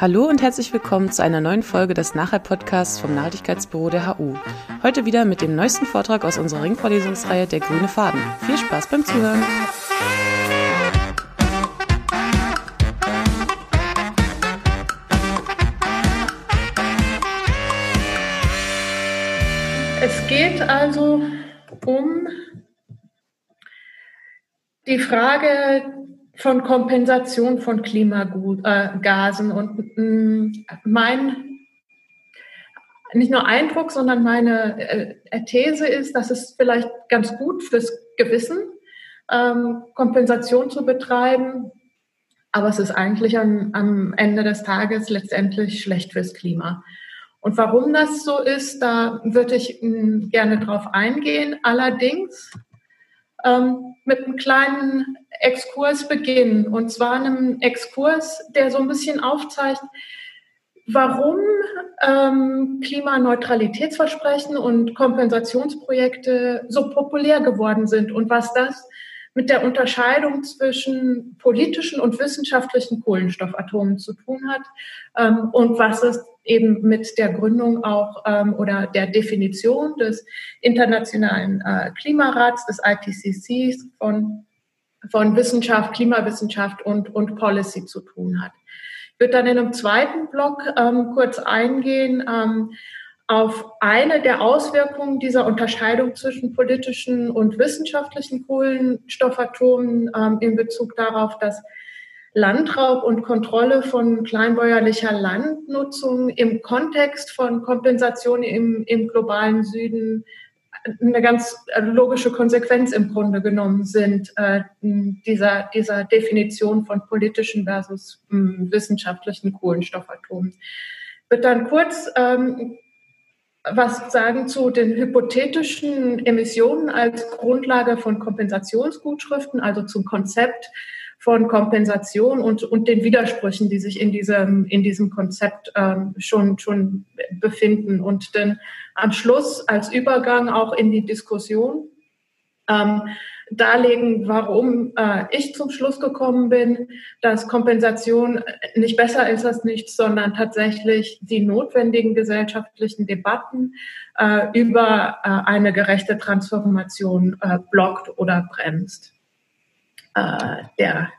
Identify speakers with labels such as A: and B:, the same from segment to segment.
A: Hallo und herzlich willkommen zu einer neuen Folge des Nachhalt-Podcasts vom Nachhaltigkeitsbüro der HU. Heute wieder mit dem neuesten Vortrag aus unserer Ringvorlesungsreihe Der grüne Faden. Viel Spaß beim Zuhören!
B: Es geht also um die Frage von Kompensation von Klimagasen. Und mm, mein, nicht nur Eindruck, sondern meine äh, These ist, dass es vielleicht ganz gut fürs Gewissen ähm, Kompensation zu betreiben, aber es ist eigentlich am, am Ende des Tages letztendlich schlecht fürs Klima. Und warum das so ist, da würde ich mm, gerne drauf eingehen. Allerdings ähm, mit einem kleinen Exkurs beginnen. Und zwar einem Exkurs, der so ein bisschen aufzeigt, warum ähm, Klimaneutralitätsversprechen und Kompensationsprojekte so populär geworden sind und was das mit der Unterscheidung zwischen politischen und wissenschaftlichen Kohlenstoffatomen zu tun hat ähm, und was es eben mit der Gründung auch ähm, oder der Definition des Internationalen äh, Klimarats, des IPCCs von, von Wissenschaft, Klimawissenschaft und, und Policy zu tun hat. Ich würde dann in einem zweiten Block ähm, kurz eingehen ähm, auf eine der Auswirkungen dieser Unterscheidung zwischen politischen und wissenschaftlichen Kohlenstoffatomen ähm, in Bezug darauf, dass Landraub und Kontrolle von kleinbäuerlicher Landnutzung im Kontext von Kompensation im, im globalen Süden eine ganz logische Konsequenz im Grunde genommen sind äh, dieser, dieser Definition von politischen versus äh, wissenschaftlichen Kohlenstoffatomen. Wird dann kurz ähm, was sagen zu den hypothetischen Emissionen als Grundlage von Kompensationsgutschriften, also zum Konzept von Kompensation und, und den Widersprüchen, die sich in diesem, in diesem Konzept ähm, schon, schon befinden. Und dann am Schluss als Übergang auch in die Diskussion ähm, darlegen, warum äh, ich zum Schluss gekommen bin, dass Kompensation nicht besser ist als nichts, sondern tatsächlich die notwendigen gesellschaftlichen Debatten äh, über äh, eine gerechte Transformation äh, blockt oder bremst äh, der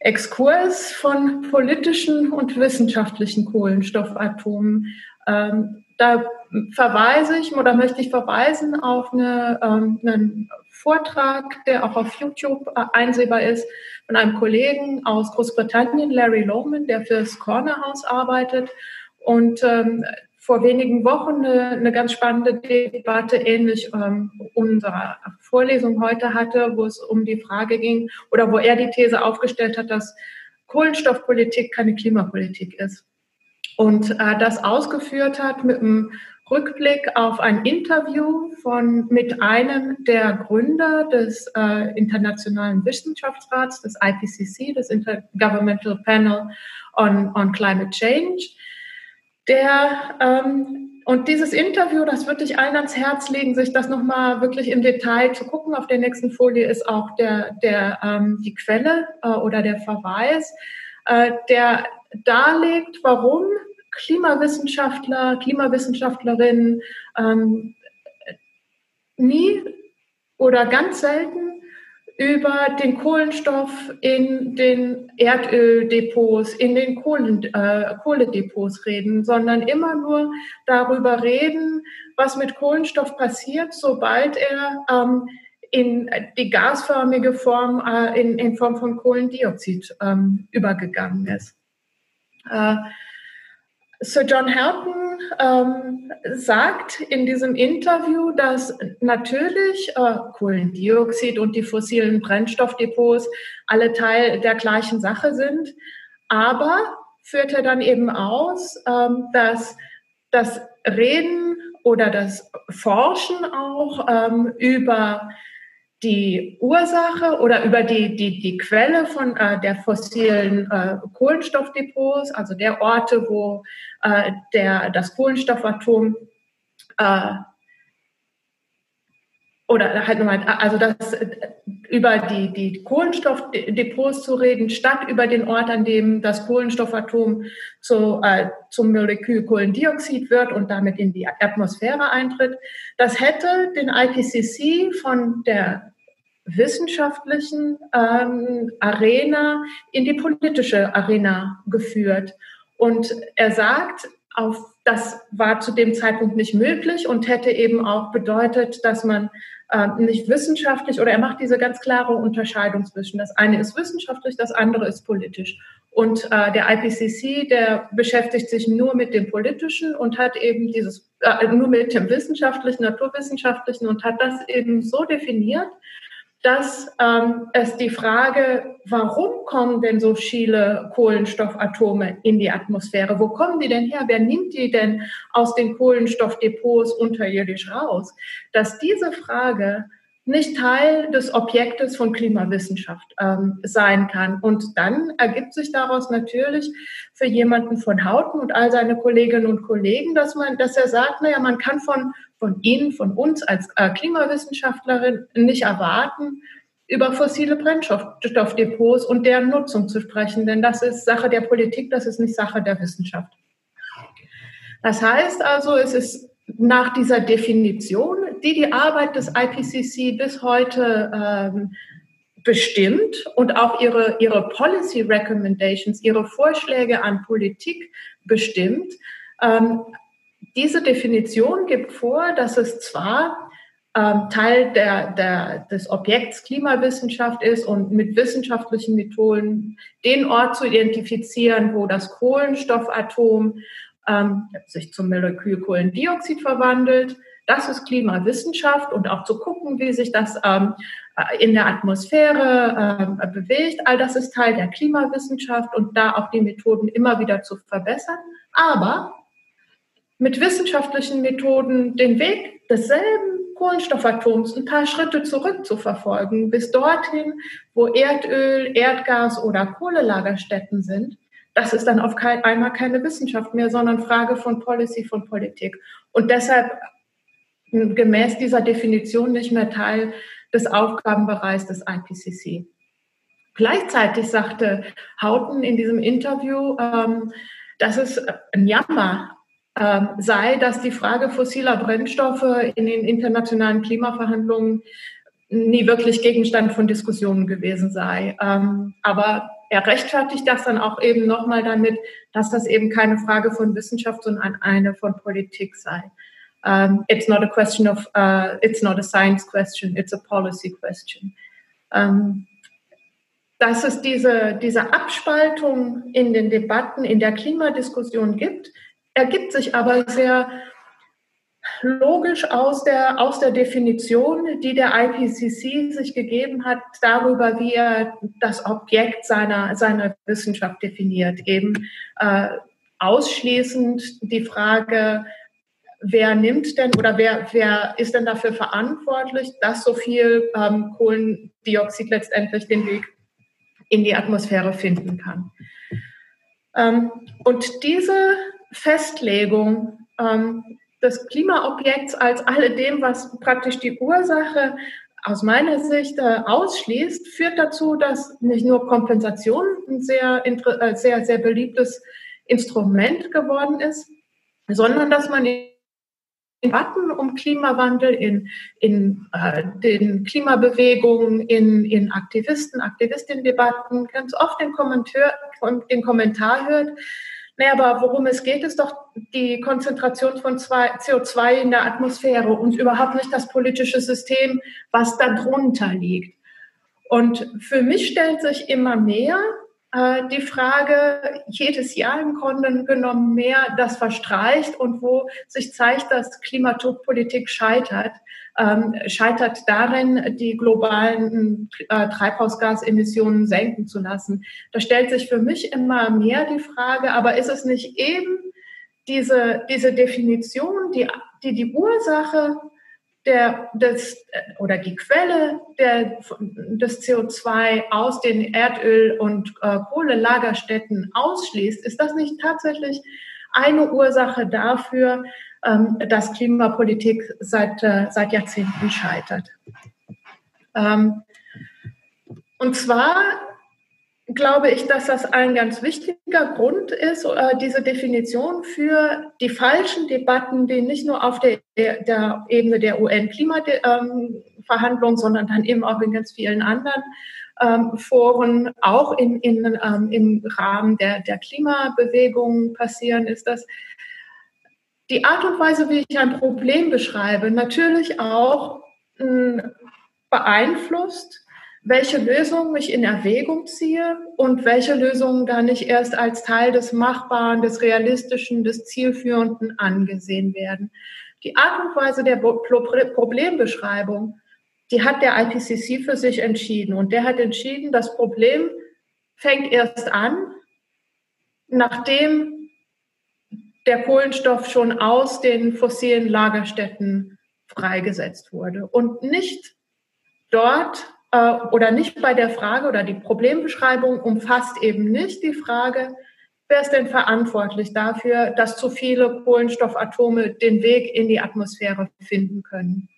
B: Exkurs von politischen und wissenschaftlichen Kohlenstoffatomen. Ähm, da verweise ich oder möchte ich verweisen auf eine, ähm, einen Vortrag, der auch auf YouTube äh, einsehbar ist, von einem Kollegen aus Großbritannien, Larry Lohman, der fürs Corner House arbeitet und ähm, vor wenigen Wochen eine, eine ganz spannende Debatte ähnlich ähm, unserer Vorlesung heute hatte, wo es um die Frage ging oder wo er die These aufgestellt hat, dass Kohlenstoffpolitik keine Klimapolitik ist. Und äh, das ausgeführt hat mit einem Rückblick auf ein Interview von mit einem der Gründer des äh, Internationalen Wissenschaftsrats, des IPCC, des Intergovernmental Panel on, on Climate Change der ähm, und dieses Interview, das würde ich allen ans Herz legen, sich das nochmal wirklich im Detail zu gucken. Auf der nächsten Folie ist auch der, der, ähm, die Quelle äh, oder der Verweis, äh, der darlegt, warum Klimawissenschaftler, Klimawissenschaftlerinnen ähm, nie oder ganz selten über den Kohlenstoff in den Erdöldepots, in den Kohlen, äh, Kohledepots reden, sondern immer nur darüber reden, was mit Kohlenstoff passiert, sobald er ähm, in die gasförmige Form, äh, in, in Form von Kohlendioxid ähm, übergegangen ist. Äh, Sir John Helton ähm, sagt in diesem Interview, dass natürlich äh, Kohlendioxid und die fossilen Brennstoffdepots alle Teil der gleichen Sache sind, aber führt er dann eben aus, ähm, dass das Reden oder das Forschen auch ähm, über die Ursache oder über die, die, die Quelle von äh, der fossilen äh, Kohlenstoffdepots, also der Orte, wo äh, der, das Kohlenstoffatom äh, oder halt nochmal, also das über die, die Kohlenstoffdepots zu reden, statt über den Ort, an dem das Kohlenstoffatom zu, äh, zum Molekül Kohlendioxid wird und damit in die Atmosphäre eintritt. Das hätte den IPCC von der wissenschaftlichen ähm, Arena in die politische Arena geführt. Und er sagt, auf, das war zu dem Zeitpunkt nicht möglich und hätte eben auch bedeutet, dass man äh, nicht wissenschaftlich oder er macht diese ganz klare Unterscheidung zwischen das eine ist wissenschaftlich, das andere ist politisch. Und äh, der IPCC, der beschäftigt sich nur mit dem Politischen und hat eben dieses, äh, nur mit dem Wissenschaftlichen, Naturwissenschaftlichen und hat das eben so definiert, dass ähm, es die Frage, warum kommen denn so viele Kohlenstoffatome in die Atmosphäre? Wo kommen die denn her? Wer nimmt die denn aus den Kohlenstoffdepots unterirdisch raus? Dass diese Frage nicht Teil des Objektes von Klimawissenschaft ähm, sein kann. Und dann ergibt sich daraus natürlich für jemanden von Hauten und all seine Kolleginnen und Kollegen, dass man, dass er sagt, naja, man kann von, von Ihnen, von uns als äh, Klimawissenschaftlerin nicht erwarten, über fossile Brennstoffdepots und deren Nutzung zu sprechen, denn das ist Sache der Politik, das ist nicht Sache der Wissenschaft. Das heißt also, es ist nach dieser Definition, die die Arbeit des IPCC bis heute ähm, bestimmt und auch ihre, ihre Policy Recommendations, ihre Vorschläge an Politik bestimmt. Ähm, diese Definition gibt vor, dass es zwar ähm, Teil der, der, des Objekts Klimawissenschaft ist und mit wissenschaftlichen Methoden den Ort zu identifizieren, wo das Kohlenstoffatom ähm, sich zum Molekül Kohlendioxid verwandelt. Das ist Klimawissenschaft und auch zu gucken, wie sich das ähm, in der Atmosphäre äh, bewegt. All das ist Teil der Klimawissenschaft und da auch die Methoden immer wieder zu verbessern. Aber mit wissenschaftlichen Methoden den Weg desselben Kohlenstoffatoms ein paar Schritte zurück zu verfolgen, bis dorthin, wo Erdöl, Erdgas oder Kohlelagerstätten sind, das ist dann auf kein, einmal keine Wissenschaft mehr, sondern Frage von Policy, von Politik. Und deshalb gemäß dieser Definition nicht mehr Teil des Aufgabenbereichs des IPCC. Gleichzeitig sagte Houghton in diesem Interview, ähm, dass es ein Jammer ähm, sei, dass die Frage fossiler Brennstoffe in den internationalen Klimaverhandlungen nie wirklich Gegenstand von Diskussionen gewesen sei. Ähm, aber er rechtfertigt das dann auch eben nochmal damit, dass das eben keine Frage von Wissenschaft, sondern eine von Politik sei. Um, it's not a question of, uh, it's not a science question, it's a policy question. Um, dass es diese, diese Abspaltung in den Debatten, in der Klimadiskussion gibt, ergibt sich aber sehr logisch aus der, aus der Definition, die der IPCC sich gegeben hat, darüber, wie er das Objekt seiner, seiner Wissenschaft definiert. Eben äh, ausschließend die Frage, wer nimmt denn oder wer, wer ist denn dafür verantwortlich, dass so viel ähm, Kohlendioxid letztendlich den Weg in die Atmosphäre finden kann. Ähm, und diese Festlegung ähm, des Klimaobjekts als alledem, was praktisch die Ursache aus meiner Sicht äh, ausschließt, führt dazu, dass nicht nur Kompensation ein sehr, äh, sehr, sehr beliebtes Instrument geworden ist, sondern dass man Debatten um Klimawandel, in, in äh, den Klimabewegungen, in, in Aktivisten, Aktivistinnen-Debatten ganz oft den Kommentar, den Kommentar hört, naja, aber worum es geht, ist doch die Konzentration von CO2 in der Atmosphäre und überhaupt nicht das politische System, was darunter liegt. Und für mich stellt sich immer mehr äh, die Frage, jedes Jahr im Grunde genommen mehr, das verstreicht und wo sich zeigt, dass Klimapolitik scheitert, ähm, scheitert darin, die globalen äh, Treibhausgasemissionen senken zu lassen. Da stellt sich für mich immer mehr die Frage, aber ist es nicht eben diese, diese Definition, die, die die Ursache der, des, oder die Quelle der, des CO2 aus den Erdöl- und äh, Kohlelagerstätten ausschließt, ist das nicht tatsächlich eine Ursache dafür, ähm, dass Klimapolitik seit, äh, seit Jahrzehnten scheitert. Ähm, und zwar glaube ich, dass das ein ganz wichtiger Grund ist, äh, diese Definition für die falschen Debatten, die nicht nur auf der, der Ebene der UN-Klimaverhandlungen, sondern dann eben auch in ganz vielen anderen ähm, Foren, auch in, in, ähm, im Rahmen der, der Klimabewegung passieren, ist, dass die Art und Weise, wie ich ein Problem beschreibe, natürlich auch mh, beeinflusst, welche Lösungen ich in Erwägung ziehe und welche Lösungen dann nicht erst als Teil des Machbaren, des Realistischen, des Zielführenden angesehen werden. Die Art und Weise der Problembeschreibung, die hat der IPCC für sich entschieden. Und der hat entschieden, das Problem fängt erst an, nachdem der Kohlenstoff schon aus den fossilen Lagerstätten freigesetzt wurde und nicht dort äh, oder nicht bei der Frage oder die Problembeschreibung umfasst eben nicht die Frage, wer ist denn verantwortlich dafür, dass zu viele Kohlenstoffatome den Weg in die Atmosphäre finden können.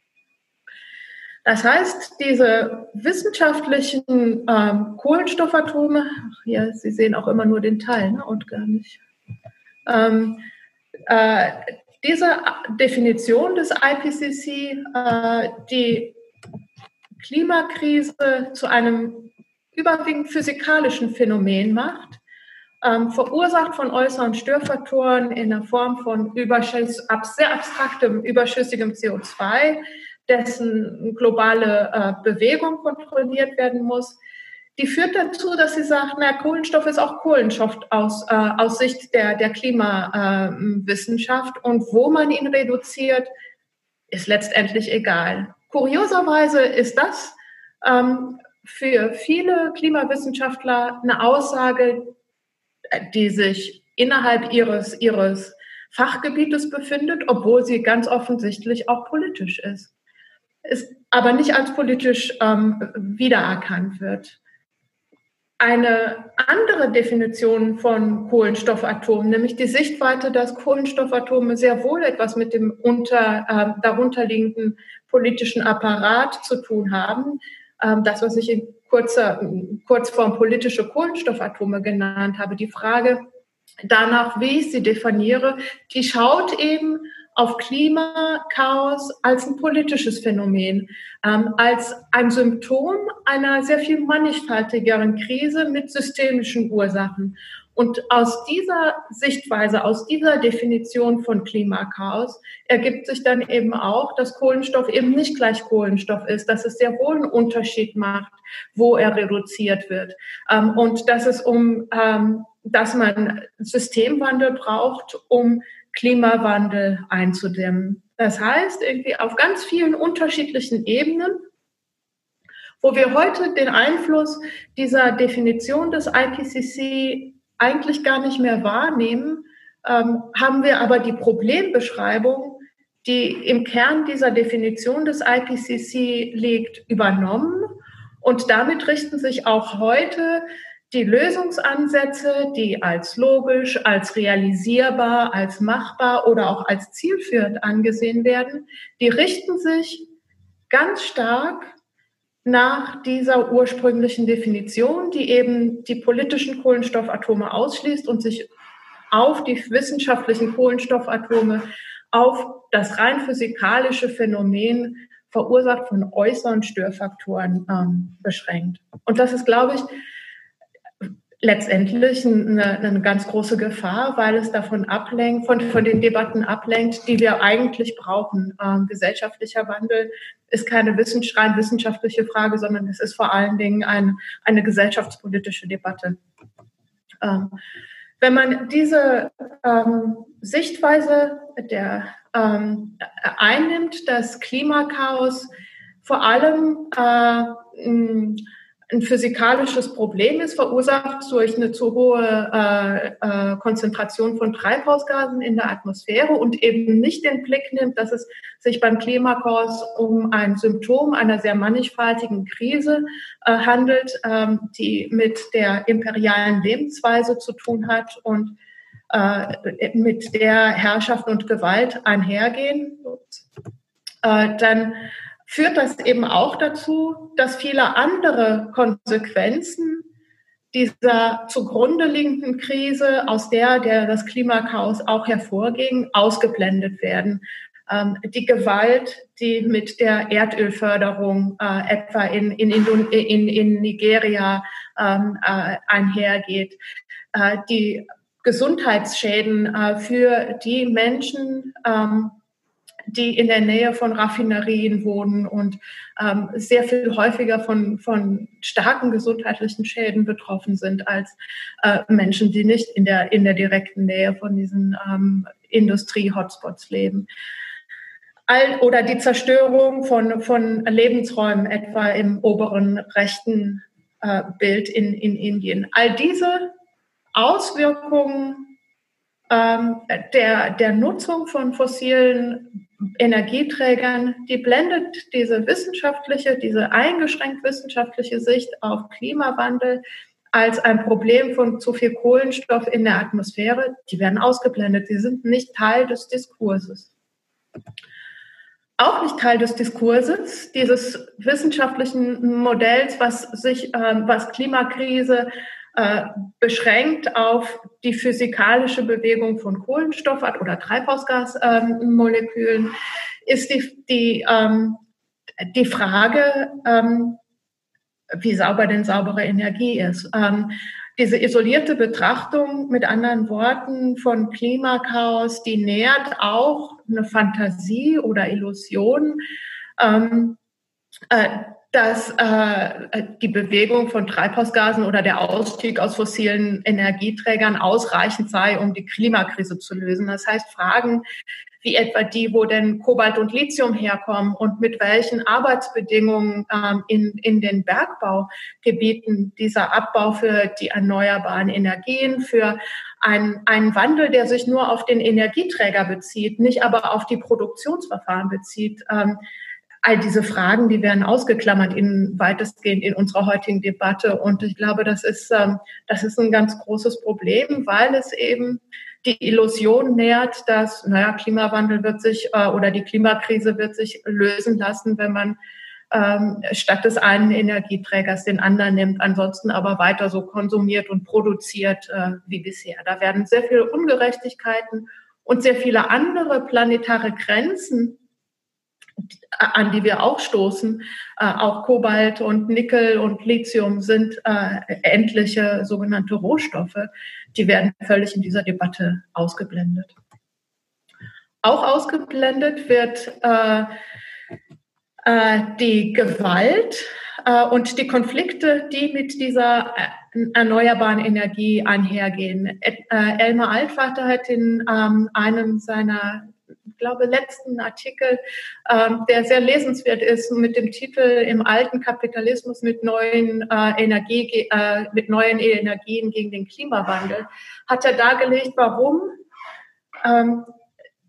B: Das heißt, diese wissenschaftlichen ähm, Kohlenstoffatome, ach, hier, Sie sehen auch immer nur den Teil ne, und gar nicht. Ähm, äh, diese Definition des IPCC, äh, die Klimakrise zu einem überwiegend physikalischen Phänomen macht, ähm, verursacht von äußeren Störfaktoren in der Form von Überschuss, ab, sehr abstraktem, überschüssigem CO2, dessen globale äh, Bewegung kontrolliert werden muss, die führt dazu, dass sie sagt, na, Kohlenstoff ist auch Kohlenstoff aus, äh, aus Sicht der, der Klimawissenschaft äh, und wo man ihn reduziert, ist letztendlich egal. Kurioserweise ist das ähm, für viele Klimawissenschaftler eine Aussage, die sich innerhalb ihres, ihres Fachgebietes befindet, obwohl sie ganz offensichtlich auch politisch ist. Ist aber nicht als politisch ähm, wiedererkannt wird. Eine andere Definition von Kohlenstoffatomen, nämlich die Sichtweite, dass Kohlenstoffatome sehr wohl etwas mit dem unter, äh, darunterliegenden politischen Apparat zu tun haben. Ähm, das, was ich in kurzer Kurzform politische Kohlenstoffatome genannt habe, die Frage danach, wie ich sie definiere, die schaut eben auf Klimakaos als ein politisches Phänomen, ähm, als ein Symptom einer sehr viel mannigfaltigeren Krise mit systemischen Ursachen. Und aus dieser Sichtweise, aus dieser Definition von Klimakaos ergibt sich dann eben auch, dass Kohlenstoff eben nicht gleich Kohlenstoff ist, dass es sehr wohl einen Unterschied macht, wo er reduziert wird. Ähm, und dass es um, ähm, dass man Systemwandel braucht, um Klimawandel einzudämmen. Das heißt, irgendwie auf ganz vielen unterschiedlichen Ebenen wo wir heute den Einfluss dieser Definition des IPCC eigentlich gar nicht mehr wahrnehmen, ähm, haben wir aber die Problembeschreibung, die im Kern dieser Definition des IPCC liegt, übernommen. Und damit richten sich auch heute die Lösungsansätze, die als logisch, als realisierbar, als machbar oder auch als zielführend angesehen werden, die richten sich ganz stark nach dieser ursprünglichen Definition, die eben die politischen Kohlenstoffatome ausschließt und sich auf die wissenschaftlichen Kohlenstoffatome, auf das rein physikalische Phänomen verursacht von äußeren Störfaktoren ähm, beschränkt. Und das ist, glaube ich, letztendlich eine, eine, ganz große Gefahr, weil es davon ablenkt, von, von den Debatten ablenkt, die wir eigentlich brauchen. Ähm, gesellschaftlicher Wandel ist keine wissens rein wissenschaftliche Frage, sondern es ist vor allen Dingen ein, eine gesellschaftspolitische Debatte. Ähm, wenn man diese ähm, Sichtweise der, ähm, einnimmt, dass Klimakaos vor allem äh, ein physikalisches Problem ist, verursacht durch eine zu hohe äh, äh, Konzentration von Treibhausgasen in der Atmosphäre und eben nicht den Blick nimmt, dass es sich beim Klimakurs um ein Symptom einer sehr mannigfaltigen Krise äh, handelt, ähm, die mit der imperialen Lebensweise zu tun hat und äh, mit der Herrschaft und Gewalt einhergehen, äh, dann führt das eben auch dazu, dass viele andere Konsequenzen dieser zugrunde liegenden Krise, aus der, der das Klimachaos auch hervorging, ausgeblendet werden. Ähm, die Gewalt, die mit der Erdölförderung äh, etwa in, in, in, in Nigeria ähm, äh, einhergeht, äh, die Gesundheitsschäden äh, für die Menschen, ähm, die in der Nähe von Raffinerien wohnen und ähm, sehr viel häufiger von, von starken gesundheitlichen Schäden betroffen sind als äh, Menschen, die nicht in der, in der direkten Nähe von diesen ähm, Industrie-Hotspots leben. All, oder die Zerstörung von, von Lebensräumen, etwa im oberen rechten äh, Bild in, in Indien. All diese Auswirkungen ähm, der, der Nutzung von fossilen Energieträgern, die blendet diese wissenschaftliche, diese eingeschränkt wissenschaftliche Sicht auf Klimawandel als ein Problem von zu viel Kohlenstoff in der Atmosphäre, die werden ausgeblendet. Sie sind nicht Teil des Diskurses. Auch nicht Teil des Diskurses, dieses wissenschaftlichen Modells, was sich, äh, was Klimakrise äh, beschränkt auf die physikalische Bewegung von Kohlenstoff oder Treibhausgasmolekülen, ähm, ist die, die, ähm, die Frage, ähm, wie sauber denn saubere Energie ist. Ähm, diese isolierte Betrachtung mit anderen Worten von Klimakaos, die nährt auch eine Fantasie oder Illusion, ähm, äh, dass äh, die Bewegung von Treibhausgasen oder der Ausstieg aus fossilen Energieträgern ausreichend sei, um die Klimakrise zu lösen. Das heißt, Fragen wie etwa die, wo denn Kobalt und Lithium herkommen und mit welchen Arbeitsbedingungen ähm, in, in den Bergbaugebieten dieser Abbau für die erneuerbaren Energien, für ein, einen Wandel, der sich nur auf den Energieträger bezieht, nicht aber auf die Produktionsverfahren bezieht. Ähm, all diese Fragen, die werden ausgeklammert in weitestgehend in unserer heutigen Debatte. Und ich glaube, das ist, ähm, das ist ein ganz großes Problem, weil es eben die Illusion nährt, dass, naja, Klimawandel wird sich äh, oder die Klimakrise wird sich lösen lassen, wenn man ähm, statt des einen Energieträgers den anderen nimmt, ansonsten aber weiter so konsumiert und produziert äh, wie bisher. Da werden sehr viele Ungerechtigkeiten und sehr viele andere planetare Grenzen an die wir auch stoßen, äh, auch Kobalt und Nickel und Lithium sind äh, endliche sogenannte Rohstoffe, die werden völlig in dieser Debatte ausgeblendet. Auch ausgeblendet wird äh, äh die Gewalt äh, und die Konflikte, die mit dieser äh, erneuerbaren Energie einhergehen. Elmar Altvater hat in ähm, einem seiner glaube, letzten Artikel, ähm, der sehr lesenswert ist, mit dem Titel Im alten Kapitalismus mit neuen, äh, Energie, äh, mit neuen Energien gegen den Klimawandel, hat er dargelegt, warum ähm,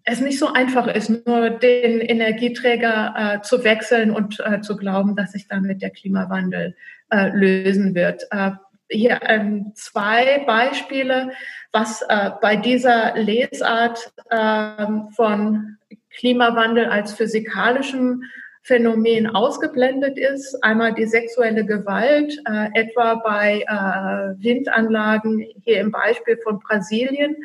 B: es nicht so einfach ist, nur den Energieträger äh, zu wechseln und äh, zu glauben, dass sich damit der Klimawandel äh, lösen wird. Äh, hier ähm, zwei Beispiele, was äh, bei dieser Lesart äh, von Klimawandel als physikalischem Phänomen ausgeblendet ist. Einmal die sexuelle Gewalt, äh, etwa bei äh, Windanlagen, hier im Beispiel von Brasilien,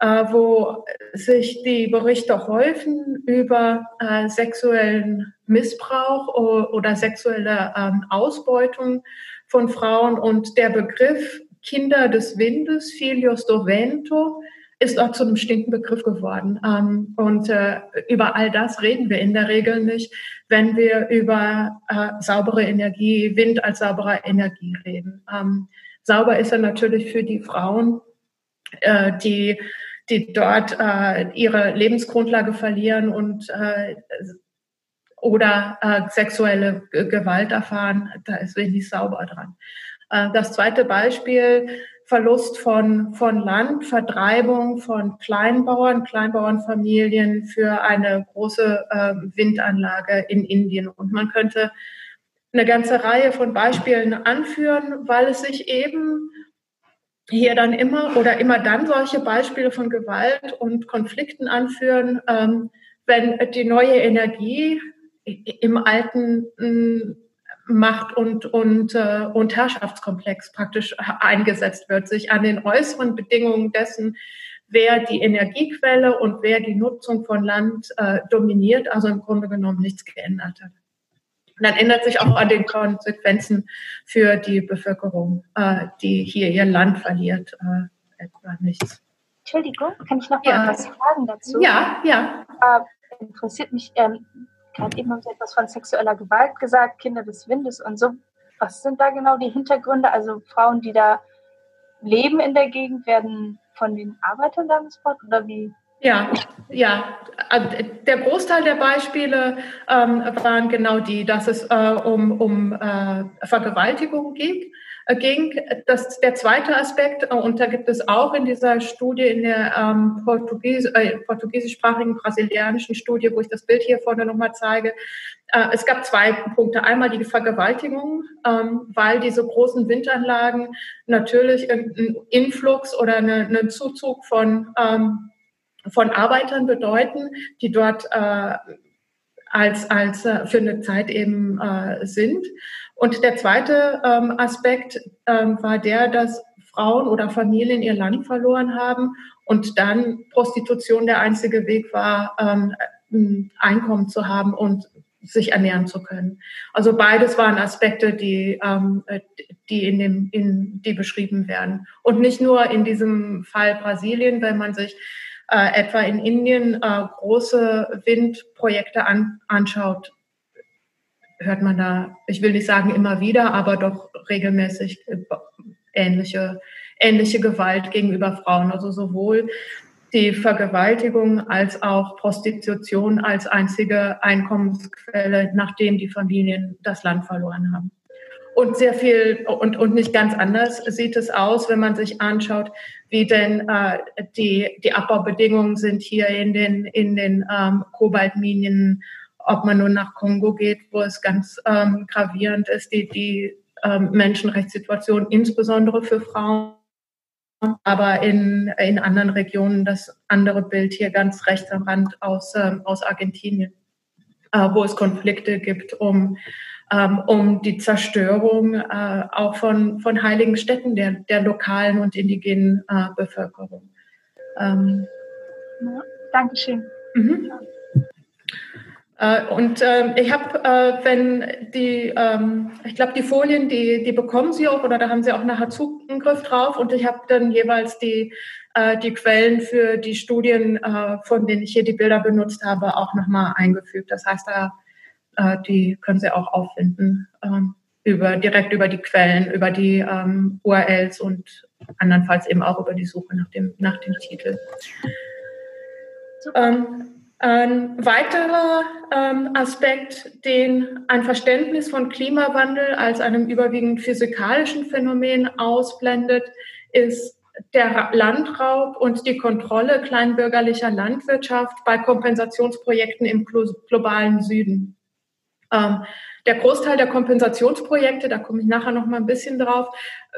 B: äh, wo sich die Berichte häufen über äh, sexuellen Missbrauch oder sexuelle ähm, Ausbeutung von Frauen und der Begriff Kinder des Windes, Filios do Vento, ist auch zu einem stinkenden Begriff geworden. Ähm, und äh, über all das reden wir in der Regel nicht, wenn wir über äh, saubere Energie, Wind als saubere Energie reden. Ähm, sauber ist er natürlich für die Frauen, äh, die, die dort äh, ihre Lebensgrundlage verlieren und äh, oder äh, sexuelle Gewalt erfahren, da ist wenig sauber dran. Äh, das zweite Beispiel, Verlust von, von Land, Vertreibung von Kleinbauern, Kleinbauernfamilien für eine große äh, Windanlage in Indien. Und man könnte eine ganze Reihe von Beispielen anführen, weil es sich eben hier dann immer oder immer dann solche Beispiele von Gewalt und Konflikten anführen, ähm, wenn die neue Energie im alten Macht- und, und, äh, und Herrschaftskomplex praktisch eingesetzt wird, sich an den äußeren Bedingungen dessen, wer die Energiequelle und wer die Nutzung von Land äh, dominiert, also im Grunde genommen nichts geändert hat. Und dann ändert sich auch an den Konsequenzen für die Bevölkerung, äh, die hier ihr Land verliert, äh, etwa nichts.
C: Entschuldigung, kann ich noch mal ja. was fragen dazu?
B: Ja, ja.
C: Äh, interessiert mich, ähm, gerade eben haben Sie etwas von sexueller Gewalt gesagt, Kinder des Windes und so. Was sind da genau die Hintergründe? Also Frauen, die da leben in der Gegend, werden von den Arbeitern da missbraucht oder wie?
B: Ja, ja. Also, der Großteil der Beispiele ähm, waren genau die, dass es äh, um, um äh, Vergewaltigung ging. Äh, ging. Das, der zweite Aspekt, äh, und da gibt es auch in dieser Studie, in der ähm, Portugies, äh, portugiesischsprachigen brasilianischen Studie, wo ich das Bild hier vorne nochmal zeige, äh, es gab zwei Punkte. Einmal die Vergewaltigung, ähm, weil diese großen Windanlagen natürlich einen Influx oder eine, einen Zuzug von ähm, von Arbeitern bedeuten, die dort äh, als, als äh, für eine Zeit eben äh, sind. Und der zweite ähm, Aspekt ähm, war der, dass Frauen oder Familien ihr Land verloren haben und dann Prostitution der einzige Weg war, ähm, ein Einkommen zu haben und sich ernähren zu können. Also beides waren Aspekte, die, ähm, die in dem, in, die beschrieben werden. Und nicht nur in diesem Fall Brasilien, wenn man sich äh, etwa in Indien äh, große Windprojekte an, anschaut, hört man da, ich will nicht sagen immer wieder, aber doch regelmäßig äh, ähnliche, ähnliche Gewalt gegenüber Frauen. Also sowohl die Vergewaltigung als auch Prostitution als einzige Einkommensquelle, nachdem die Familien das Land verloren haben. Und sehr viel und, und nicht ganz anders sieht es aus, wenn man sich anschaut, wie denn äh, die, die Abbaubedingungen sind hier in den, in den ähm, Kobaltminen, ob man nun nach Kongo geht, wo es ganz ähm, gravierend ist, die, die ähm, Menschenrechtssituation, insbesondere für Frauen, aber in, in anderen Regionen das andere Bild hier ganz rechts am Rand aus, ähm, aus Argentinien, äh, wo es Konflikte gibt um ähm, um die Zerstörung äh, auch von, von heiligen Städten der, der lokalen und indigenen äh, Bevölkerung. Ähm,
C: ja, Dankeschön. Mhm.
B: Äh, und äh, ich habe, äh, wenn die, ähm, ich glaube, die Folien, die, die bekommen Sie auch oder da haben Sie auch nachher Zugriff drauf und ich habe dann jeweils die, äh, die Quellen für die Studien, äh, von denen ich hier die Bilder benutzt habe, auch nochmal eingefügt. Das heißt, da äh, die können Sie auch auffinden, ähm, über, direkt über die Quellen, über die ähm, URLs und andernfalls eben auch über die Suche nach dem, nach dem Titel. Ähm, ein weiterer ähm, Aspekt, den ein Verständnis von Klimawandel als einem überwiegend physikalischen Phänomen ausblendet, ist der Landraub und die Kontrolle kleinbürgerlicher Landwirtschaft bei Kompensationsprojekten im globalen Süden. Ähm, der Großteil der Kompensationsprojekte, da komme ich nachher noch mal ein bisschen drauf,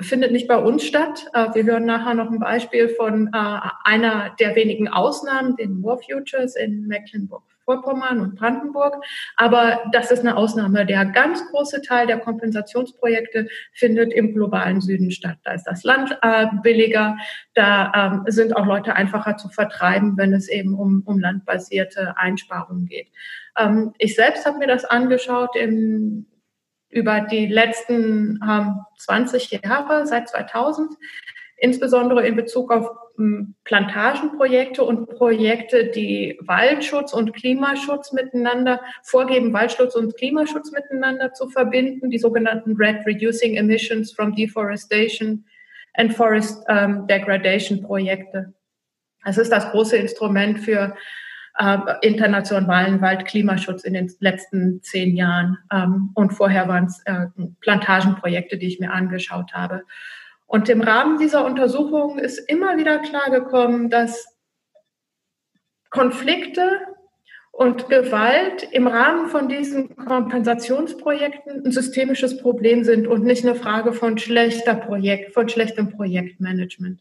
B: findet nicht bei uns statt. Äh, wir hören nachher noch ein Beispiel von äh, einer der wenigen Ausnahmen, den War Futures in Mecklenburg. Vorpommern und Brandenburg. Aber das ist eine Ausnahme. Der ganz große Teil der Kompensationsprojekte findet im globalen Süden statt. Da ist das Land äh, billiger. Da ähm, sind auch Leute einfacher zu vertreiben, wenn es eben um, um landbasierte Einsparungen geht. Ähm, ich selbst habe mir das angeschaut im, über die letzten ähm, 20 Jahre, seit 2000 insbesondere in Bezug auf hm, Plantagenprojekte und Projekte, die Waldschutz und Klimaschutz miteinander vorgeben, Waldschutz und Klimaschutz miteinander zu verbinden, die sogenannten RED Reducing Emissions from Deforestation and Forest um, Degradation Projekte. Es ist das große Instrument für äh, internationalen Waldklimaschutz in den letzten zehn Jahren. Ähm, und vorher waren es äh, Plantagenprojekte, die ich mir angeschaut habe. Und im Rahmen dieser Untersuchung ist immer wieder klargekommen, dass Konflikte und Gewalt im Rahmen von diesen Kompensationsprojekten ein systemisches Problem sind und nicht eine Frage von schlechter Projekt, von schlechtem Projektmanagement.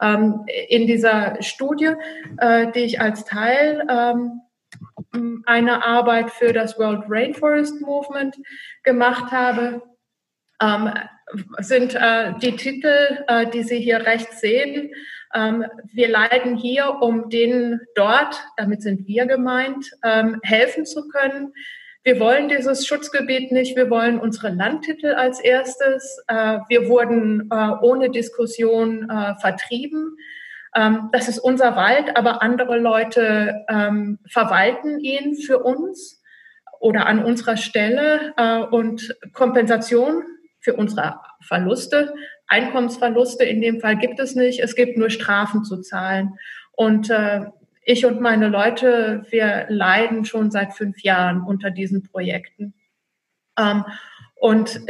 B: Ähm, in dieser Studie, äh, die ich als Teil ähm, einer Arbeit für das World Rainforest Movement gemacht habe, ähm, sind äh, die Titel, äh, die Sie hier rechts sehen, ähm, wir leiden hier, um denen dort, damit sind wir gemeint, ähm, helfen zu können. Wir wollen dieses Schutzgebiet nicht. Wir wollen unsere Landtitel als erstes. Äh, wir wurden äh, ohne Diskussion äh, vertrieben. Ähm, das ist unser Wald, aber andere Leute ähm, verwalten ihn für uns oder an unserer Stelle äh, und Kompensation für unsere Verluste Einkommensverluste in dem Fall gibt es nicht. Es gibt nur Strafen zu zahlen. Und äh, ich und meine Leute, wir leiden schon seit fünf Jahren unter diesen Projekten. Ähm, und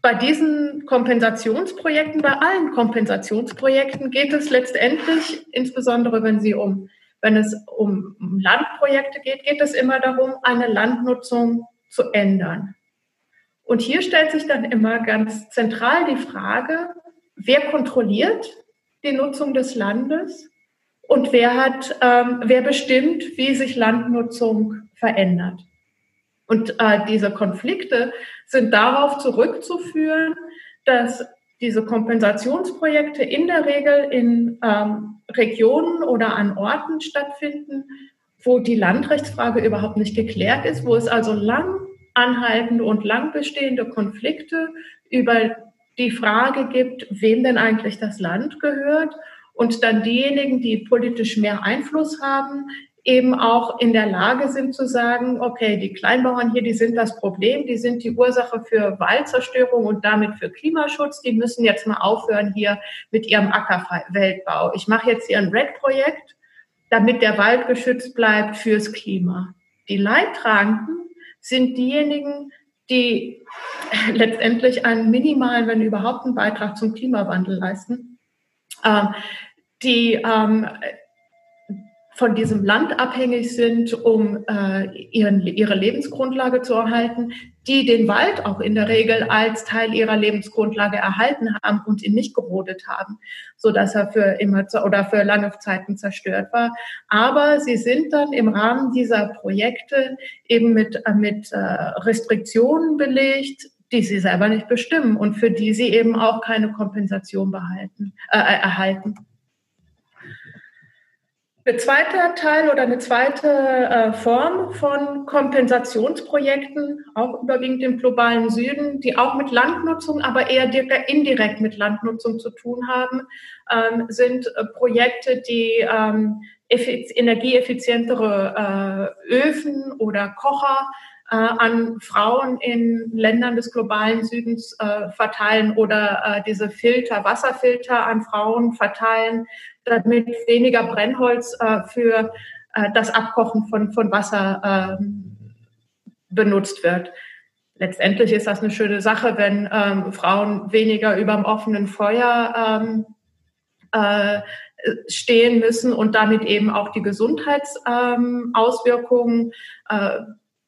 B: bei diesen Kompensationsprojekten, bei allen Kompensationsprojekten geht es letztendlich, insbesondere wenn sie um, wenn es um Landprojekte geht, geht es immer darum, eine Landnutzung zu ändern. Und hier stellt sich dann immer ganz zentral die Frage, wer kontrolliert die Nutzung des Landes und wer hat, ähm, wer bestimmt, wie sich Landnutzung verändert. Und äh, diese Konflikte sind darauf zurückzuführen, dass diese Kompensationsprojekte in der Regel in ähm, Regionen oder an Orten stattfinden, wo die Landrechtsfrage überhaupt nicht geklärt ist, wo es also lang anhaltende und lang bestehende Konflikte über die Frage gibt, wem denn eigentlich das Land gehört und dann diejenigen, die politisch mehr Einfluss haben, eben auch in der Lage sind zu sagen, okay, die Kleinbauern hier, die sind das Problem, die sind die Ursache für Waldzerstörung und damit für Klimaschutz, die müssen jetzt mal aufhören hier mit ihrem Ackerweltbau. Ich mache jetzt hier ein RED-Projekt, damit der Wald geschützt bleibt fürs Klima. Die Leidtragenden sind diejenigen, die letztendlich einen minimalen, wenn überhaupt einen Beitrag zum Klimawandel leisten, ähm, die ähm, von diesem Land abhängig sind, um äh, ihren, ihre Lebensgrundlage zu erhalten, die den Wald auch in der Regel als Teil ihrer Lebensgrundlage erhalten haben und ihn nicht gerodet haben, so dass er für immer oder für lange Zeiten zerstört war. Aber sie sind dann im Rahmen dieser Projekte eben mit, äh, mit äh, Restriktionen belegt, die sie selber nicht bestimmen und für die sie eben auch keine Kompensation behalten, äh, erhalten. Ein zweiter Teil oder eine zweite äh, Form von Kompensationsprojekten, auch überwiegend im globalen Süden, die auch mit Landnutzung, aber eher indirekt mit Landnutzung zu tun haben, ähm, sind äh, Projekte, die ähm, energieeffizientere äh, Öfen oder Kocher an Frauen in Ländern des globalen Südens äh, verteilen oder äh, diese Filter, Wasserfilter an Frauen verteilen, damit weniger Brennholz äh, für äh, das Abkochen von, von Wasser ähm, benutzt wird. Letztendlich ist das eine schöne Sache, wenn ähm, Frauen weniger über dem offenen Feuer ähm, äh, stehen müssen und damit eben auch die Gesundheitsauswirkungen äh,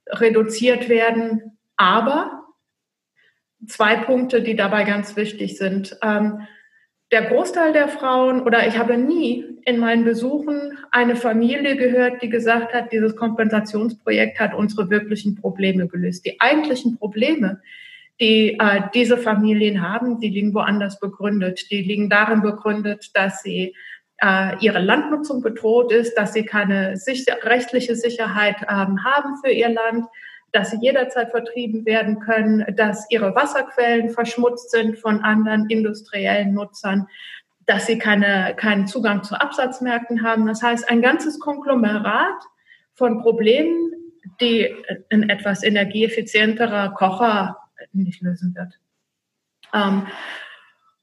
B: reduziert werden. Aber zwei Punkte, die dabei ganz wichtig sind. Ähm, der Großteil der Frauen oder ich habe nie in meinen Besuchen eine Familie gehört, die gesagt hat, dieses Kompensationsprojekt hat unsere wirklichen Probleme gelöst. Die eigentlichen Probleme, die äh, diese Familien haben, die liegen woanders begründet. Die liegen darin begründet, dass sie äh, ihre Landnutzung bedroht ist, dass sie keine sicher, rechtliche Sicherheit ähm, haben für ihr Land, dass sie jederzeit vertrieben werden können, dass ihre Wasserquellen verschmutzt sind von anderen industriellen Nutzern, dass sie keine, keinen Zugang zu Absatzmärkten haben. Das heißt, ein ganzes Konglomerat von Problemen, die ein etwas energieeffizienterer Kocher nicht lösen wird. Ähm,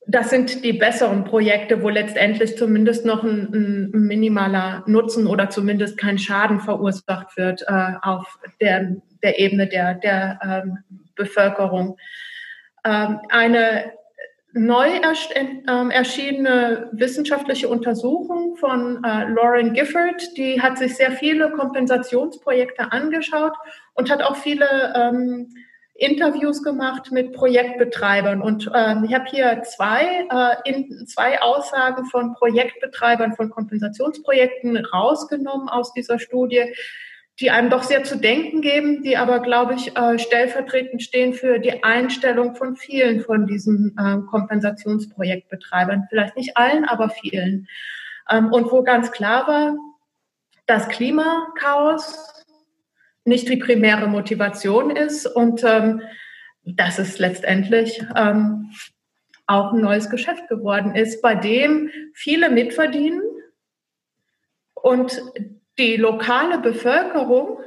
B: das sind die besseren Projekte, wo letztendlich zumindest noch ein, ein minimaler Nutzen oder zumindest kein Schaden verursacht wird äh, auf der, der Ebene der, der ähm, Bevölkerung. Ähm, eine neu ähm, erschienene wissenschaftliche Untersuchung von äh, Lauren Gifford. Die hat sich sehr viele Kompensationsprojekte angeschaut und hat auch viele ähm, Interviews gemacht mit Projektbetreibern. Und ähm, ich habe hier zwei, äh, in, zwei Aussagen von Projektbetreibern von Kompensationsprojekten rausgenommen aus dieser Studie die einem doch sehr zu denken geben, die aber, glaube ich, äh, stellvertretend stehen für die Einstellung von vielen von diesen äh, Kompensationsprojektbetreibern. Vielleicht nicht allen, aber vielen. Ähm, und wo ganz klar war, dass Klimakaos nicht die primäre Motivation ist und ähm, dass es letztendlich ähm, auch ein neues Geschäft geworden ist, bei dem viele mitverdienen und die lokale Bevölkerung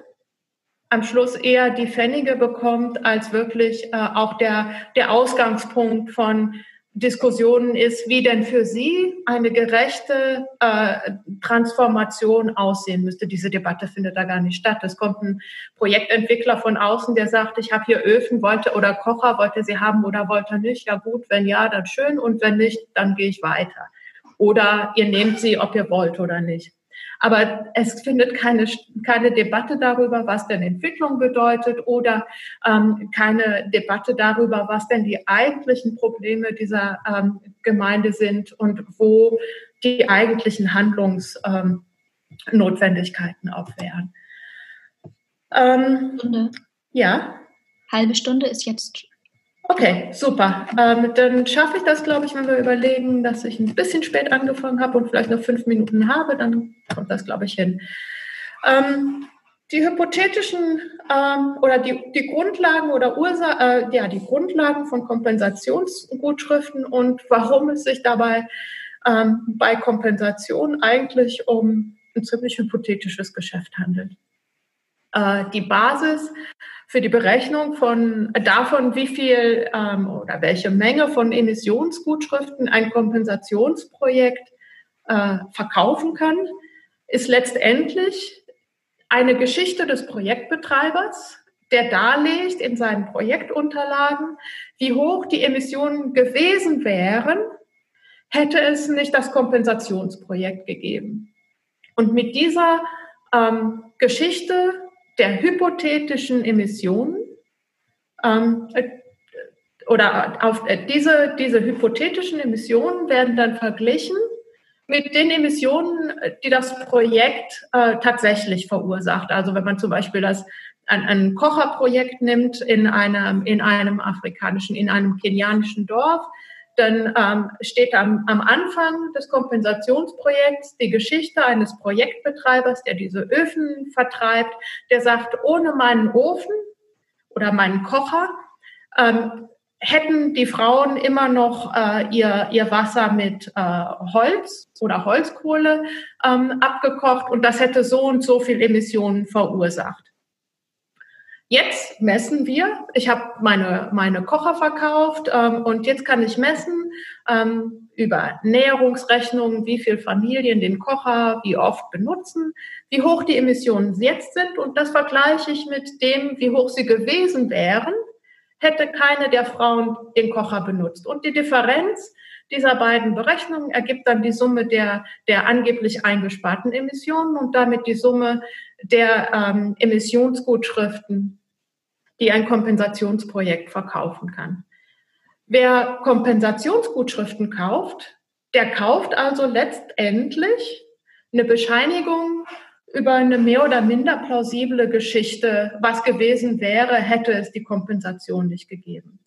B: am Schluss eher die Pfennige bekommt, als wirklich äh, auch der, der Ausgangspunkt von Diskussionen ist, wie denn für Sie eine gerechte äh, Transformation aussehen müsste. Diese Debatte findet da gar nicht statt. Es kommt ein Projektentwickler von außen, der sagt, ich habe hier Öfen, wollte oder Kocher, wollte Sie haben oder wollte nicht. Ja gut, wenn ja, dann schön und wenn nicht, dann gehe ich weiter. Oder ihr nehmt sie, ob ihr wollt oder nicht. Aber es findet keine, keine Debatte darüber, was denn Entwicklung bedeutet oder ähm, keine Debatte darüber, was denn die eigentlichen Probleme dieser ähm, Gemeinde sind und wo die eigentlichen Handlungsnotwendigkeiten ähm, auch wären.
D: Ähm, Stunde. Ja. Halbe Stunde ist jetzt
B: Okay, super. Ähm, dann schaffe ich das, glaube ich, wenn wir überlegen, dass ich ein bisschen spät angefangen habe und vielleicht noch fünf Minuten habe, dann kommt das, glaube ich, hin. Ähm, die hypothetischen ähm, oder die, die Grundlagen oder Ursa äh, ja, die Grundlagen von Kompensationsgutschriften und warum es sich dabei ähm, bei Kompensation eigentlich um ein ziemlich hypothetisches Geschäft handelt. Äh, die Basis für die Berechnung von davon, wie viel ähm, oder welche Menge von Emissionsgutschriften ein Kompensationsprojekt äh, verkaufen kann, ist letztendlich eine Geschichte des Projektbetreibers, der darlegt in seinen Projektunterlagen, wie hoch die Emissionen gewesen wären, hätte es nicht das Kompensationsprojekt gegeben. Und mit dieser ähm, Geschichte der hypothetischen Emissionen ähm, äh, oder auf äh, diese, diese hypothetischen Emissionen werden dann verglichen mit den Emissionen, die das Projekt äh, tatsächlich verursacht. Also wenn man zum Beispiel das ein, ein Kocherprojekt nimmt in einem, in einem afrikanischen, in einem kenianischen Dorf, dann ähm, steht am, am Anfang des Kompensationsprojekts die Geschichte eines Projektbetreibers, der diese Öfen vertreibt, der sagt, ohne meinen Ofen oder meinen Kocher ähm, hätten die Frauen immer noch äh, ihr, ihr Wasser mit äh, Holz oder Holzkohle ähm, abgekocht und das hätte so und so viel Emissionen verursacht. Jetzt messen wir, ich habe meine, meine Kocher verkauft ähm, und jetzt kann ich messen ähm, über Näherungsrechnungen, wie viele Familien den Kocher wie oft benutzen, wie hoch die Emissionen jetzt sind und das vergleiche ich mit dem, wie hoch sie gewesen wären, hätte keine der Frauen den Kocher benutzt. Und die Differenz dieser beiden Berechnungen ergibt dann die Summe der, der angeblich eingesparten Emissionen und damit die Summe der ähm, Emissionsgutschriften, die ein Kompensationsprojekt verkaufen kann. Wer Kompensationsgutschriften kauft, der kauft also letztendlich eine Bescheinigung über eine mehr oder minder plausible Geschichte, was gewesen wäre, hätte es die Kompensation nicht gegeben.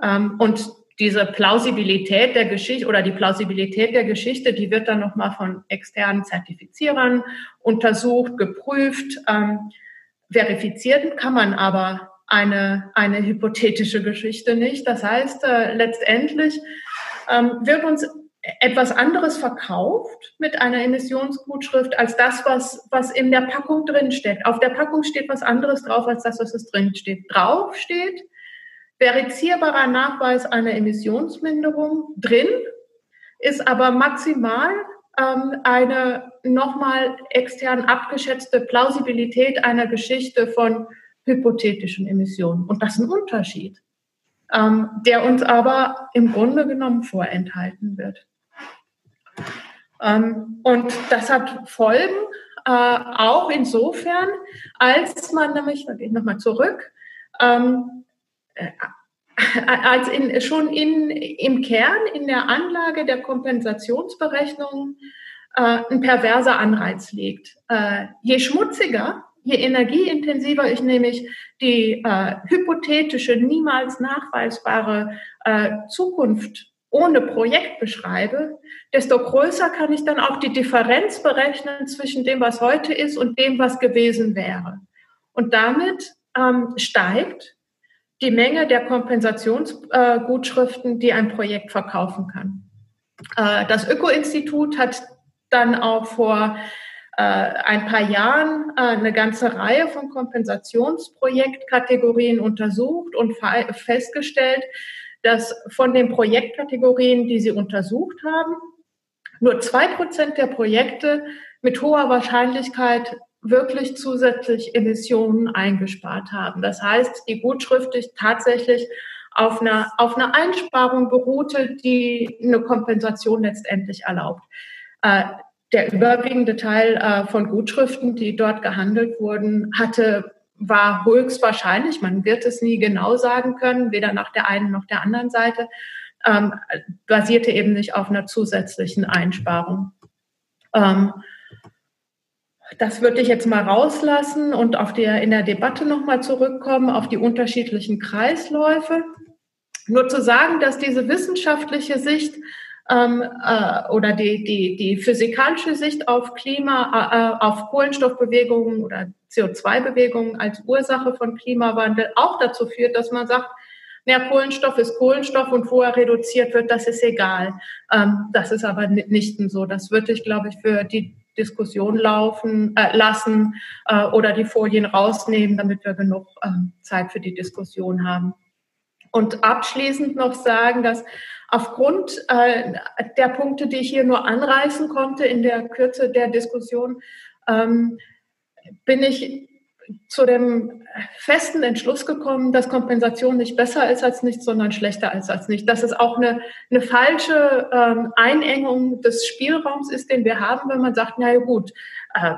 B: Ähm, und diese Plausibilität der Geschichte oder die Plausibilität der Geschichte, die wird dann nochmal von externen Zertifizierern untersucht, geprüft. Verifizieren kann man aber eine, eine hypothetische Geschichte nicht. Das heißt, äh, letztendlich ähm, wird uns etwas anderes verkauft mit einer Emissionsgutschrift als das, was, was in der Packung drin steht. Auf der Packung steht was anderes drauf als das, was es drin. Drauf steht verifizierbarer Nachweis einer Emissionsminderung drin, ist aber maximal ähm, eine nochmal extern abgeschätzte Plausibilität einer Geschichte von hypothetischen Emissionen. Und das ist ein Unterschied. ähm, der uns aber im Grunde genommen vorenthalten wird. Ähm, und das hat Folgen, äh, auch insofern, als man nämlich, da gehe ich nochmal zurück, ähm, äh, als in, schon in, im Kern, in der Anlage der Kompensationsberechnung äh, ein perverser Anreiz liegt. Äh, je schmutziger, je energieintensiver ich nämlich die äh, hypothetische, niemals nachweisbare äh, Zukunft ohne Projekt beschreibe, desto größer kann ich dann auch die Differenz berechnen zwischen dem, was heute ist und dem, was gewesen wäre. Und damit ähm, steigt die Menge der Kompensationsgutschriften, äh, die ein Projekt verkaufen kann. Äh, das Öko-Institut hat dann auch vor äh, ein paar Jahren äh, eine ganze Reihe von Kompensationsprojektkategorien untersucht und festgestellt, dass von den Projektkategorien, die sie untersucht haben, nur zwei Prozent der Projekte mit hoher Wahrscheinlichkeit wirklich zusätzlich Emissionen eingespart haben. Das heißt, die Gutschrift ist tatsächlich auf einer, auf einer Einsparung beruhte, die eine Kompensation letztendlich erlaubt. Äh, der überwiegende Teil äh, von Gutschriften, die dort gehandelt wurden, hatte war höchstwahrscheinlich, man wird es nie genau sagen können, weder nach der einen noch der anderen Seite, ähm, basierte eben nicht auf einer zusätzlichen Einsparung. Ähm, das würde ich jetzt mal rauslassen und auf der, in der Debatte nochmal zurückkommen auf die unterschiedlichen Kreisläufe. Nur zu sagen, dass diese wissenschaftliche Sicht ähm, äh, oder die, die, die physikalische Sicht auf Klima, äh, äh auf Kohlenstoffbewegungen oder CO2-Bewegungen als Ursache von Klimawandel auch dazu führt, dass man sagt, ja, Kohlenstoff ist Kohlenstoff und wo er reduziert wird, das ist egal. Ähm, das ist aber nicht so. Das würde ich, glaube ich, für die Diskussion laufen äh, lassen äh, oder die Folien rausnehmen, damit wir genug äh, Zeit für die Diskussion haben. Und abschließend noch sagen, dass aufgrund äh, der Punkte, die ich hier nur anreißen konnte in der Kürze der Diskussion, ähm, bin ich zu dem festen Entschluss gekommen, dass Kompensation nicht besser ist als nichts, sondern schlechter ist als nicht. Dass es auch eine, eine falsche ähm, Einengung des Spielraums ist, den wir haben, wenn man sagt, na ja gut, äh,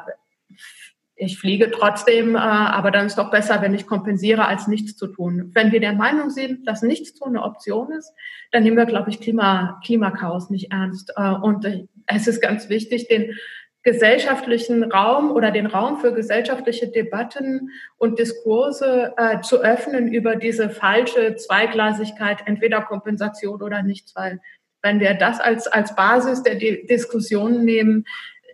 B: ich fliege trotzdem, äh, aber dann ist doch besser, wenn ich kompensiere, als nichts zu tun. Wenn wir der Meinung sind, dass nichts tun eine Option ist, dann nehmen wir, glaube ich, Klima, Klimakaos nicht ernst. Äh, und äh, es ist ganz wichtig, den gesellschaftlichen Raum oder den Raum für gesellschaftliche Debatten und Diskurse äh, zu öffnen über diese falsche Zweiglasigkeit, entweder Kompensation oder nichts, weil wenn wir das als, als Basis der Diskussion nehmen,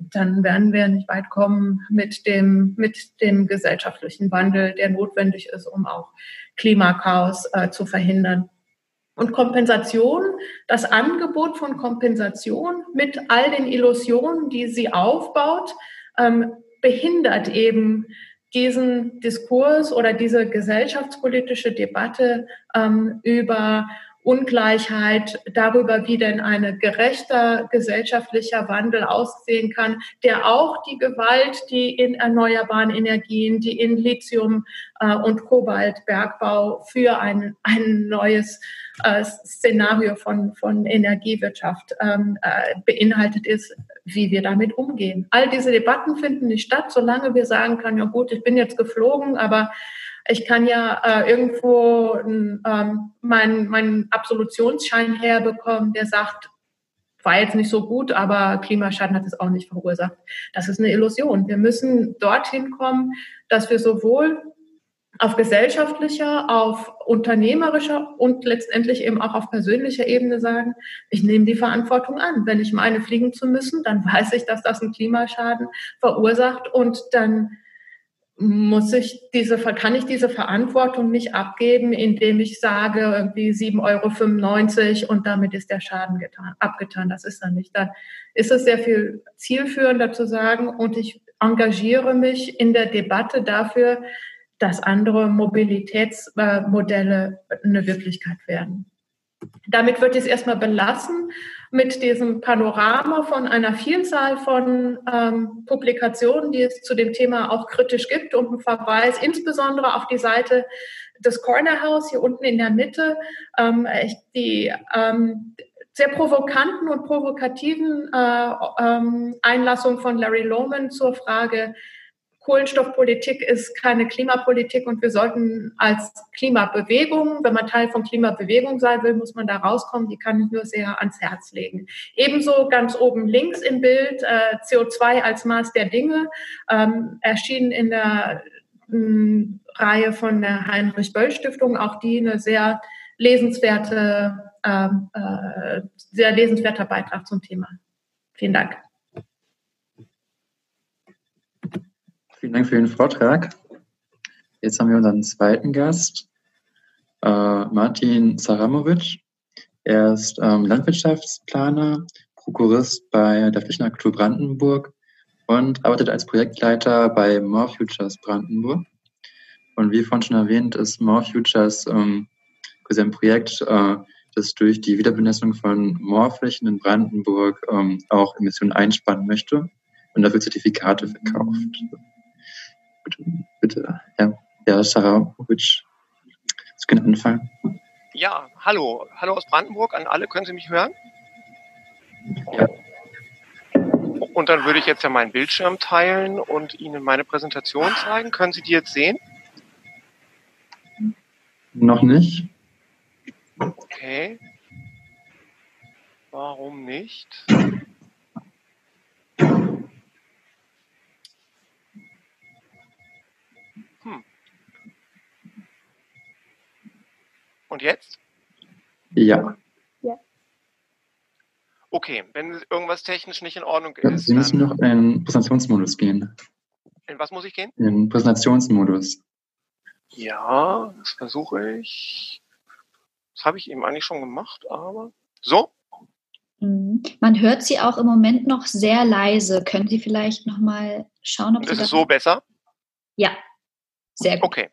B: dann werden wir nicht weit kommen mit dem, mit dem gesellschaftlichen Wandel, der notwendig ist, um auch Klimakaos äh, zu verhindern. Und Kompensation, das Angebot von Kompensation mit all den Illusionen, die sie aufbaut, ähm, behindert eben diesen Diskurs oder diese gesellschaftspolitische Debatte ähm, über Ungleichheit, darüber, wie denn ein gerechter gesellschaftlicher Wandel aussehen kann, der auch die Gewalt, die in erneuerbaren Energien, die in Lithium äh, und Kobaltbergbau für ein, ein neues äh, Szenario von, von Energiewirtschaft ähm, äh, beinhaltet ist, wie wir damit umgehen. All diese Debatten finden nicht statt, solange wir sagen können, ja gut, ich bin jetzt geflogen, aber ich kann ja äh, irgendwo ähm, meinen mein Absolutionsschein herbekommen, der sagt, war jetzt nicht so gut, aber Klimaschaden hat es auch nicht verursacht. Das ist eine Illusion. Wir müssen dorthin kommen, dass wir sowohl auf gesellschaftlicher, auf unternehmerischer und letztendlich eben auch auf persönlicher Ebene sagen, ich nehme die Verantwortung an. Wenn ich meine, fliegen zu müssen, dann weiß ich, dass das einen Klimaschaden verursacht und dann muss ich diese, kann ich diese Verantwortung nicht abgeben, indem ich sage, irgendwie 7,95 Euro und damit ist der Schaden getan, abgetan. Das ist dann nicht. Dann ist es sehr viel zielführender zu sagen und ich engagiere mich in der Debatte dafür, dass andere Mobilitätsmodelle eine Wirklichkeit werden. Damit wird es erstmal belassen mit diesem Panorama von einer Vielzahl von ähm, Publikationen, die es zu dem Thema auch kritisch gibt und ein Verweis insbesondere auf die Seite das Corner House hier unten in der Mitte, ähm, die ähm, sehr provokanten und provokativen äh, ähm, Einlassungen von Larry Lohman zur Frage, Kohlenstoffpolitik ist keine Klimapolitik und wir sollten als Klimabewegung, wenn man Teil von Klimabewegung sein will, muss man da rauskommen. Die kann ich nur sehr ans Herz legen. Ebenso ganz oben links im Bild äh, CO2 als Maß der Dinge ähm, erschienen in der ähm, Reihe von der Heinrich Böll Stiftung. Auch die eine sehr lesenswerte, äh, äh, sehr lesenswerter Beitrag zum Thema. Vielen Dank.
E: Vielen Dank für den Vortrag. Jetzt haben wir unseren zweiten Gast, äh, Martin Saramovic. Er ist ähm, Landwirtschaftsplaner, Prokurist bei der Fischernagentur Brandenburg und arbeitet als Projektleiter bei More Futures Brandenburg. Und wie vorhin schon erwähnt, ist More Futures ähm, ein Projekt, äh, das durch die Wiederbenessung von Moorflächen in Brandenburg ähm, auch Emissionen einsparen möchte und dafür Zertifikate verkauft. Bitte, bitte Herr, Herr Saramovic, Sie können anfangen.
F: Ja, hallo. Hallo aus Brandenburg an alle. Können Sie mich hören? Ja. Und dann würde ich jetzt ja meinen Bildschirm teilen und Ihnen meine Präsentation zeigen. Können Sie die jetzt sehen?
E: Noch nicht.
F: Okay. Warum nicht? Und jetzt?
E: Ja.
C: Ja.
F: Okay, wenn irgendwas technisch nicht in Ordnung
E: ja,
F: ist.
E: Sie müssen noch in den Präsentationsmodus gehen.
F: In was muss ich gehen?
E: In den Präsentationsmodus.
F: Ja, das versuche ich. Das habe ich eben eigentlich schon gemacht, aber so.
D: Mhm. Man hört Sie auch im Moment noch sehr leise. Können Sie vielleicht noch mal schauen, ob
F: ist
D: Sie
F: es so besser?
D: Ja, sehr gut.
F: Okay.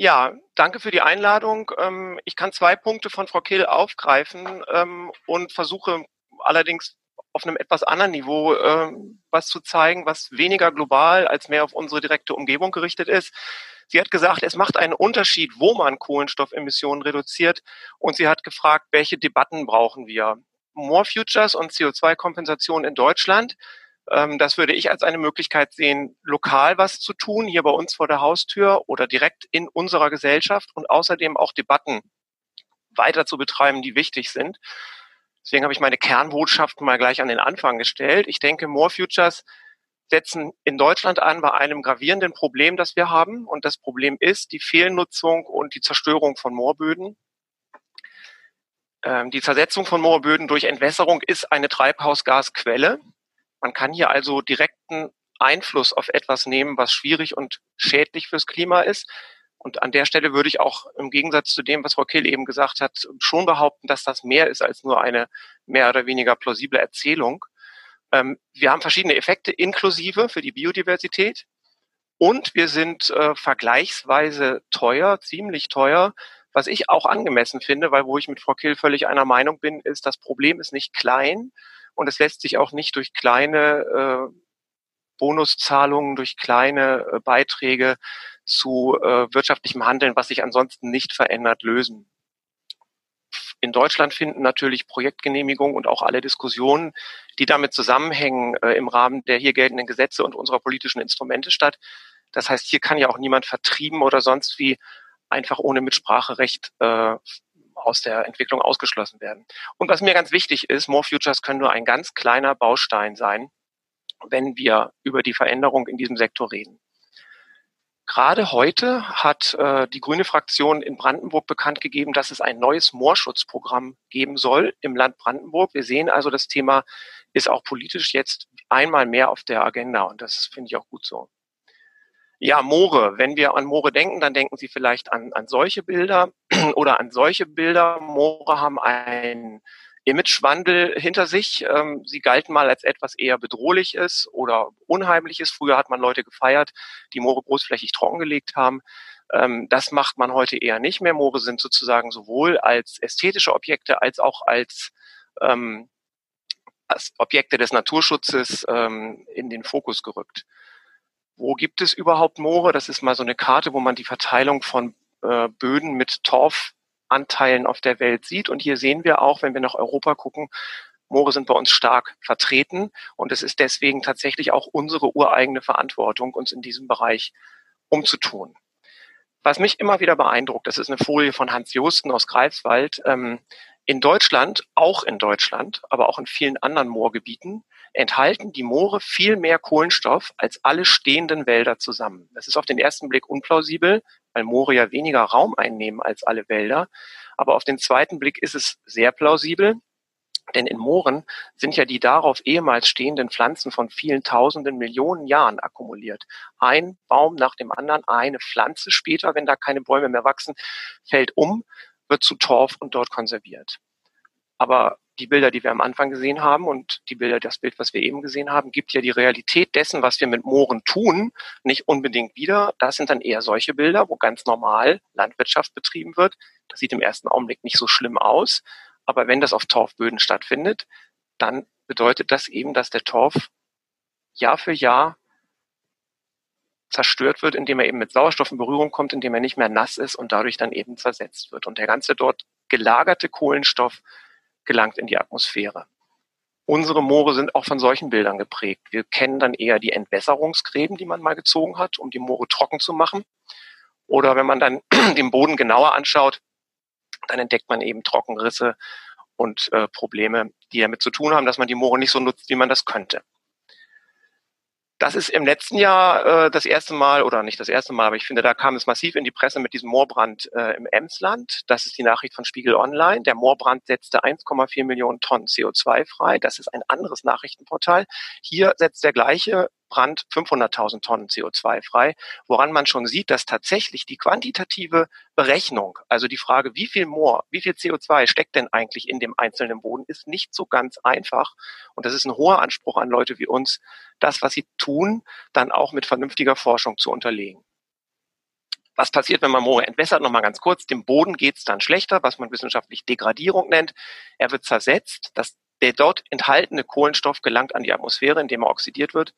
F: Ja, danke für die Einladung. Ähm, ich kann zwei Punkte von Frau Kehl aufgreifen ähm, und versuche allerdings auf einem etwas anderen Niveau ähm, was zu zeigen, was weniger global als mehr auf unsere direkte Umgebung gerichtet ist. Sie hat gesagt, es macht einen Unterschied, wo man Kohlenstoffemissionen reduziert. Und sie hat gefragt, welche Debatten brauchen wir? More Futures und CO2-Kompensation in Deutschland das würde ich als eine Möglichkeit sehen, lokal was zu tun, hier bei uns vor der Haustür oder direkt in unserer Gesellschaft und außerdem auch Debatten weiter zu betreiben, die wichtig sind. Deswegen habe ich meine Kernbotschaften mal gleich an den Anfang gestellt. Ich denke, More Futures setzen in Deutschland an bei einem gravierenden Problem, das wir haben. Und das Problem ist die Fehlnutzung und die Zerstörung von Moorböden. Ähm, die Zersetzung von Moorböden durch Entwässerung ist eine Treibhausgasquelle. Man kann hier also direkten Einfluss auf etwas nehmen, was schwierig und schädlich fürs Klima ist. Und an der Stelle würde ich auch im Gegensatz zu dem, was Frau Kill eben gesagt hat, schon behaupten, dass das mehr ist als nur eine mehr oder weniger plausible Erzählung. Ähm, wir haben verschiedene Effekte inklusive für die Biodiversität. Und wir sind äh, vergleichsweise teuer, ziemlich teuer, was ich auch angemessen finde, weil wo ich mit Frau Kill völlig einer Meinung bin, ist, das Problem ist nicht klein, und es lässt sich auch nicht durch kleine äh, Bonuszahlungen, durch kleine äh, Beiträge zu äh, wirtschaftlichem Handeln, was sich ansonsten nicht verändert, lösen. In Deutschland finden natürlich Projektgenehmigungen und auch alle Diskussionen, die damit zusammenhängen, äh, im Rahmen der hier geltenden Gesetze und unserer politischen Instrumente statt. Das heißt, hier kann ja auch niemand vertrieben oder sonst wie einfach ohne Mitspracherecht äh, aus der Entwicklung ausgeschlossen werden. Und was mir ganz wichtig ist, More Futures können nur ein ganz kleiner Baustein sein, wenn wir über die Veränderung in diesem Sektor reden. Gerade heute hat äh, die grüne Fraktion in Brandenburg bekannt gegeben, dass es ein neues Moorschutzprogramm geben soll im Land Brandenburg. Wir sehen also, das Thema ist auch politisch jetzt einmal mehr auf der Agenda und das finde ich auch gut so. Ja, Moore. Wenn wir an Moore denken, dann denken Sie vielleicht an, an solche Bilder oder an solche Bilder. Moore haben einen Imagewandel hinter sich. Ähm, sie galten mal als etwas eher bedrohliches oder unheimliches. Früher hat man Leute gefeiert, die Moore großflächig trockengelegt haben. Ähm, das macht man heute eher nicht mehr. Moore sind sozusagen sowohl als ästhetische Objekte als auch als, ähm, als Objekte des Naturschutzes ähm, in den Fokus gerückt. Wo gibt es überhaupt Moore? Das ist mal so eine Karte, wo man die Verteilung von äh, Böden mit Torfanteilen auf der Welt sieht. Und hier sehen wir auch, wenn wir nach Europa gucken, Moore sind bei uns stark vertreten. Und es ist deswegen tatsächlich auch unsere ureigene Verantwortung, uns in diesem Bereich umzutun. Was mich immer wieder beeindruckt, das ist eine Folie von Hans Josten aus Greifswald. Ähm, in Deutschland, auch in Deutschland, aber auch in vielen anderen Moorgebieten, enthalten die Moore viel mehr Kohlenstoff als alle stehenden Wälder zusammen. Das ist auf den ersten Blick unplausibel, weil Moore ja weniger Raum einnehmen als alle Wälder. Aber auf den zweiten Blick ist es sehr plausibel, denn in Mooren sind ja die darauf ehemals stehenden Pflanzen von vielen tausenden Millionen Jahren akkumuliert. Ein Baum nach dem anderen, eine Pflanze später, wenn da keine Bäume mehr wachsen, fällt um, wird zu Torf und dort konserviert. Aber die Bilder, die wir am Anfang gesehen haben und die Bilder, das Bild, was wir eben gesehen haben, gibt ja die Realität dessen, was wir mit Mooren tun, nicht unbedingt wieder. Das sind dann eher solche Bilder, wo ganz normal Landwirtschaft betrieben wird. Das sieht im ersten Augenblick nicht so schlimm aus. Aber wenn das auf Torfböden stattfindet, dann bedeutet das eben, dass der Torf Jahr für Jahr zerstört wird, indem er eben mit Sauerstoff in Berührung kommt, indem er nicht mehr nass ist und dadurch dann eben zersetzt wird. Und der ganze dort gelagerte Kohlenstoff gelangt in die Atmosphäre. Unsere Moore sind auch von solchen Bildern geprägt. Wir kennen dann eher die Entwässerungsgräben, die man mal gezogen hat, um die Moore trocken zu machen. Oder wenn man dann den Boden genauer anschaut, dann entdeckt man eben Trockenrisse und äh, Probleme, die damit zu tun haben, dass man die Moore nicht so nutzt, wie man das könnte. Das ist im letzten Jahr äh, das erste Mal, oder nicht das erste Mal, aber ich finde, da kam es massiv in die Presse mit diesem Moorbrand äh, im Emsland. Das ist die Nachricht von Spiegel Online. Der Moorbrand setzte 1,4 Millionen Tonnen CO2 frei. Das ist ein anderes Nachrichtenportal. Hier setzt der gleiche Brand 500.000 Tonnen CO2 frei, woran man schon sieht, dass tatsächlich die quantitative Berechnung, also die Frage, wie viel Moor, wie viel CO2 steckt denn eigentlich in dem einzelnen Boden, ist nicht so ganz einfach. Und das ist ein hoher Anspruch an Leute wie uns, das, was sie tun, dann auch mit vernünftiger Forschung zu unterlegen. Was passiert, wenn man Moore entwässert? Nochmal ganz kurz. Dem Boden geht es dann schlechter, was man wissenschaftlich Degradierung nennt. Er wird zersetzt. Das, der dort enthaltene Kohlenstoff gelangt an die Atmosphäre, indem er oxidiert wird.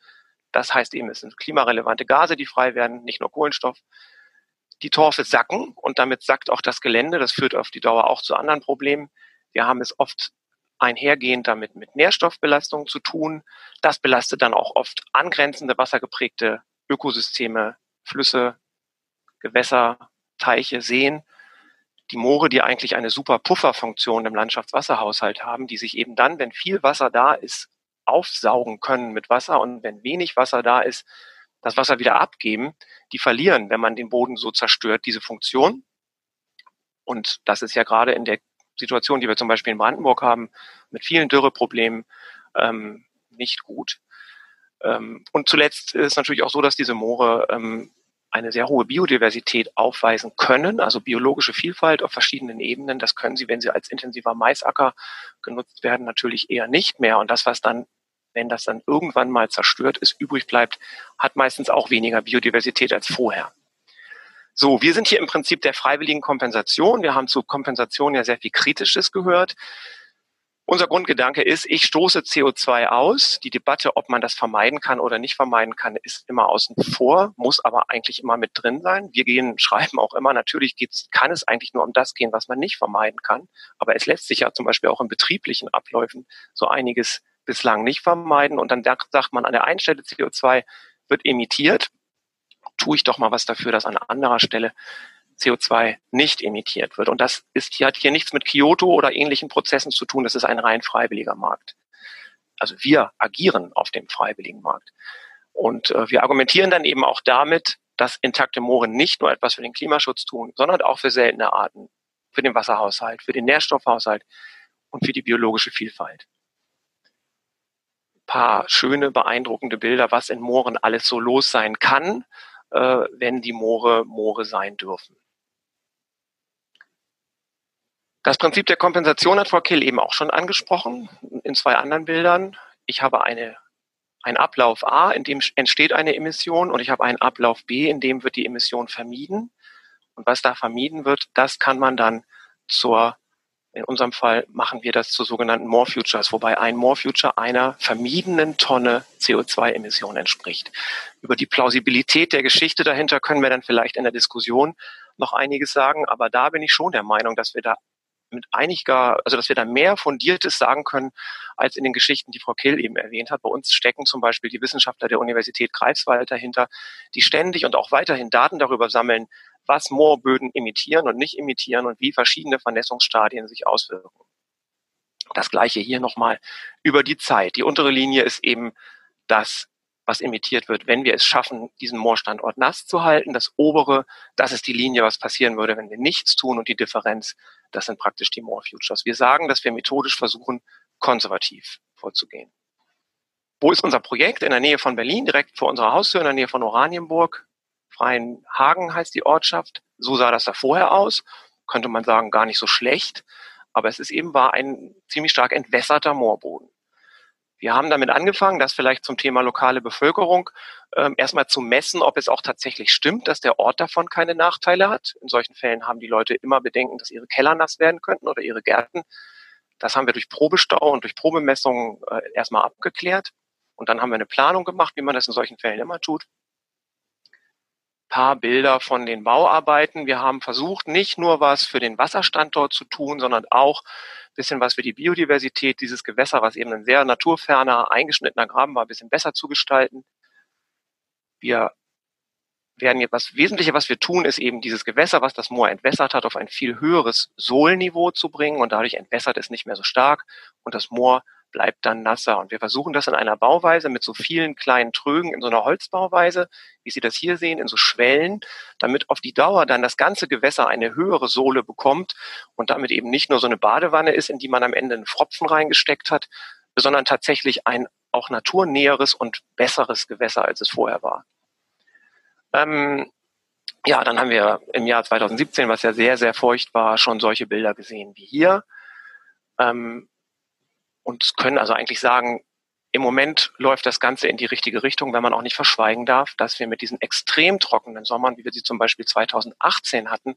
F: Das heißt eben, es sind klimarelevante Gase, die frei werden, nicht nur Kohlenstoff. Die Torfe sacken und damit sackt auch das Gelände. Das führt auf die Dauer auch zu anderen Problemen. Wir haben es oft einhergehend damit mit Nährstoffbelastungen zu tun. Das belastet dann auch oft angrenzende wassergeprägte Ökosysteme, Flüsse, Gewässer, Teiche, Seen. Die Moore, die eigentlich eine super Pufferfunktion im Landschaftswasserhaushalt haben, die sich eben dann, wenn viel Wasser da ist, aufsaugen können mit Wasser und wenn wenig Wasser da ist, das Wasser wieder abgeben, die verlieren, wenn man den Boden so zerstört, diese Funktion. Und das ist ja gerade in der Situation, die wir zum Beispiel in Brandenburg haben, mit vielen Dürreproblemen, ähm, nicht gut. Ähm, und zuletzt ist es natürlich auch so, dass diese Moore ähm, eine sehr hohe Biodiversität aufweisen können, also biologische Vielfalt auf verschiedenen Ebenen. Das können sie, wenn sie als intensiver Maisacker genutzt werden, natürlich eher nicht mehr. Und das, was dann wenn das dann irgendwann mal zerstört ist, übrig bleibt, hat meistens auch weniger Biodiversität als vorher. So, wir sind hier im Prinzip der freiwilligen Kompensation. Wir haben zu Kompensation ja sehr viel Kritisches gehört. Unser Grundgedanke ist, ich stoße CO2 aus. Die Debatte, ob man das vermeiden kann oder nicht vermeiden kann, ist immer außen vor, muss aber eigentlich immer mit drin sein. Wir gehen, schreiben auch immer, natürlich geht's, kann es eigentlich nur um das gehen, was man nicht vermeiden kann. Aber es lässt sich ja zum Beispiel auch in betrieblichen Abläufen so einiges bislang nicht vermeiden. Und dann sagt man, an der einen Stelle CO2 wird emittiert, tue ich doch mal was dafür, dass an anderer Stelle CO2 nicht emittiert wird. Und das ist, hier hat hier nichts mit Kyoto oder ähnlichen Prozessen zu tun. Das ist ein rein freiwilliger Markt. Also wir agieren auf dem freiwilligen Markt. Und äh, wir argumentieren dann eben auch damit, dass intakte Moore nicht nur etwas für den Klimaschutz tun, sondern auch für seltene Arten, für den Wasserhaushalt, für den Nährstoffhaushalt und für die biologische Vielfalt paar schöne, beeindruckende Bilder, was in Mooren alles so los sein kann, äh, wenn die Moore Moore sein dürfen. Das Prinzip der Kompensation hat Frau Kill eben auch schon angesprochen in zwei anderen Bildern. Ich habe eine, einen Ablauf A, in dem entsteht eine Emission und ich habe einen Ablauf B, in dem wird die Emission vermieden. Und was da vermieden wird, das kann man dann zur In unserem Fall machen wir das zu sogenannten More Futures, wobei ein More Future einer vermiedenen Tonne CO2-Emissionen entspricht. Über die Plausibilität der Geschichte dahinter können wir dann vielleicht in der Diskussion noch einiges sagen, aber da bin ich schon der Meinung, dass wir da mit einiger, also dass wir da mehr Fundiertes sagen können, als in den Geschichten, die Frau Kill eben erwähnt hat. Bei uns stecken zum Beispiel die Wissenschaftler der Universität Greifswald dahinter, die ständig und auch weiterhin Daten darüber sammeln, was Moorböden imitieren und nicht imitieren und wie verschiedene Vernässungsstadien sich auswirken. Das gleiche hier nochmal über die Zeit. Die untere Linie ist eben das, was emittiert wird, wenn wir es schaffen, diesen Moorstandort nass zu halten. Das obere, das ist die Linie, was passieren würde, wenn wir nichts tun. Und die Differenz, das sind praktisch die Moor Futures. Wir sagen, dass wir methodisch versuchen, konservativ vorzugehen. Wo ist unser Projekt? In der Nähe von Berlin, direkt vor unserer Haustür, in der Nähe von Oranienburg. Freienhagen heißt die Ortschaft. So sah das da vorher aus. Könnte man sagen, gar nicht so schlecht. Aber es ist eben war ein ziemlich stark entwässerter Moorboden. Wir haben damit angefangen, das vielleicht zum Thema lokale Bevölkerung ähm, erstmal zu messen, ob es auch tatsächlich stimmt, dass der Ort davon keine Nachteile hat. In solchen Fällen haben die Leute immer Bedenken, dass ihre Keller nass werden könnten oder ihre Gärten. Das haben wir durch Probestau und durch Probemessungen äh, erstmal abgeklärt. Und dann haben wir eine Planung gemacht, wie man das in solchen Fällen immer tut paar Bilder von den Bauarbeiten. Wir haben versucht, nicht nur was für den Wasserstandort zu tun, sondern auch ein bisschen was für die Biodiversität dieses Gewässer, was eben ein sehr naturferner, eingeschnittener Graben war, ein bisschen besser zu gestalten. Wir werden jetzt, was Wesentliche, was wir tun, ist eben dieses Gewässer, was das Moor entwässert hat, auf ein viel höheres Sohlniveau zu bringen und dadurch entwässert es nicht mehr so stark und das Moor bleibt dann nasser. Und wir versuchen das in einer Bauweise mit so vielen kleinen Trögen in so einer Holzbauweise, wie Sie das hier sehen, in so Schwellen, damit auf die Dauer dann das ganze Gewässer eine höhere Sohle bekommt und damit eben nicht nur so eine Badewanne ist, in die man am Ende einen Fropfen reingesteckt hat, sondern tatsächlich ein auch naturnäheres und besseres Gewässer, als es vorher war. Ähm, ja, dann haben wir im Jahr 2017, was ja sehr, sehr feucht war, schon solche Bilder gesehen wie hier. Ähm, und können also eigentlich sagen, im Moment läuft das Ganze in die richtige Richtung, wenn man auch nicht verschweigen darf, dass wir mit diesen extrem trockenen Sommern, wie wir sie zum Beispiel 2018 hatten,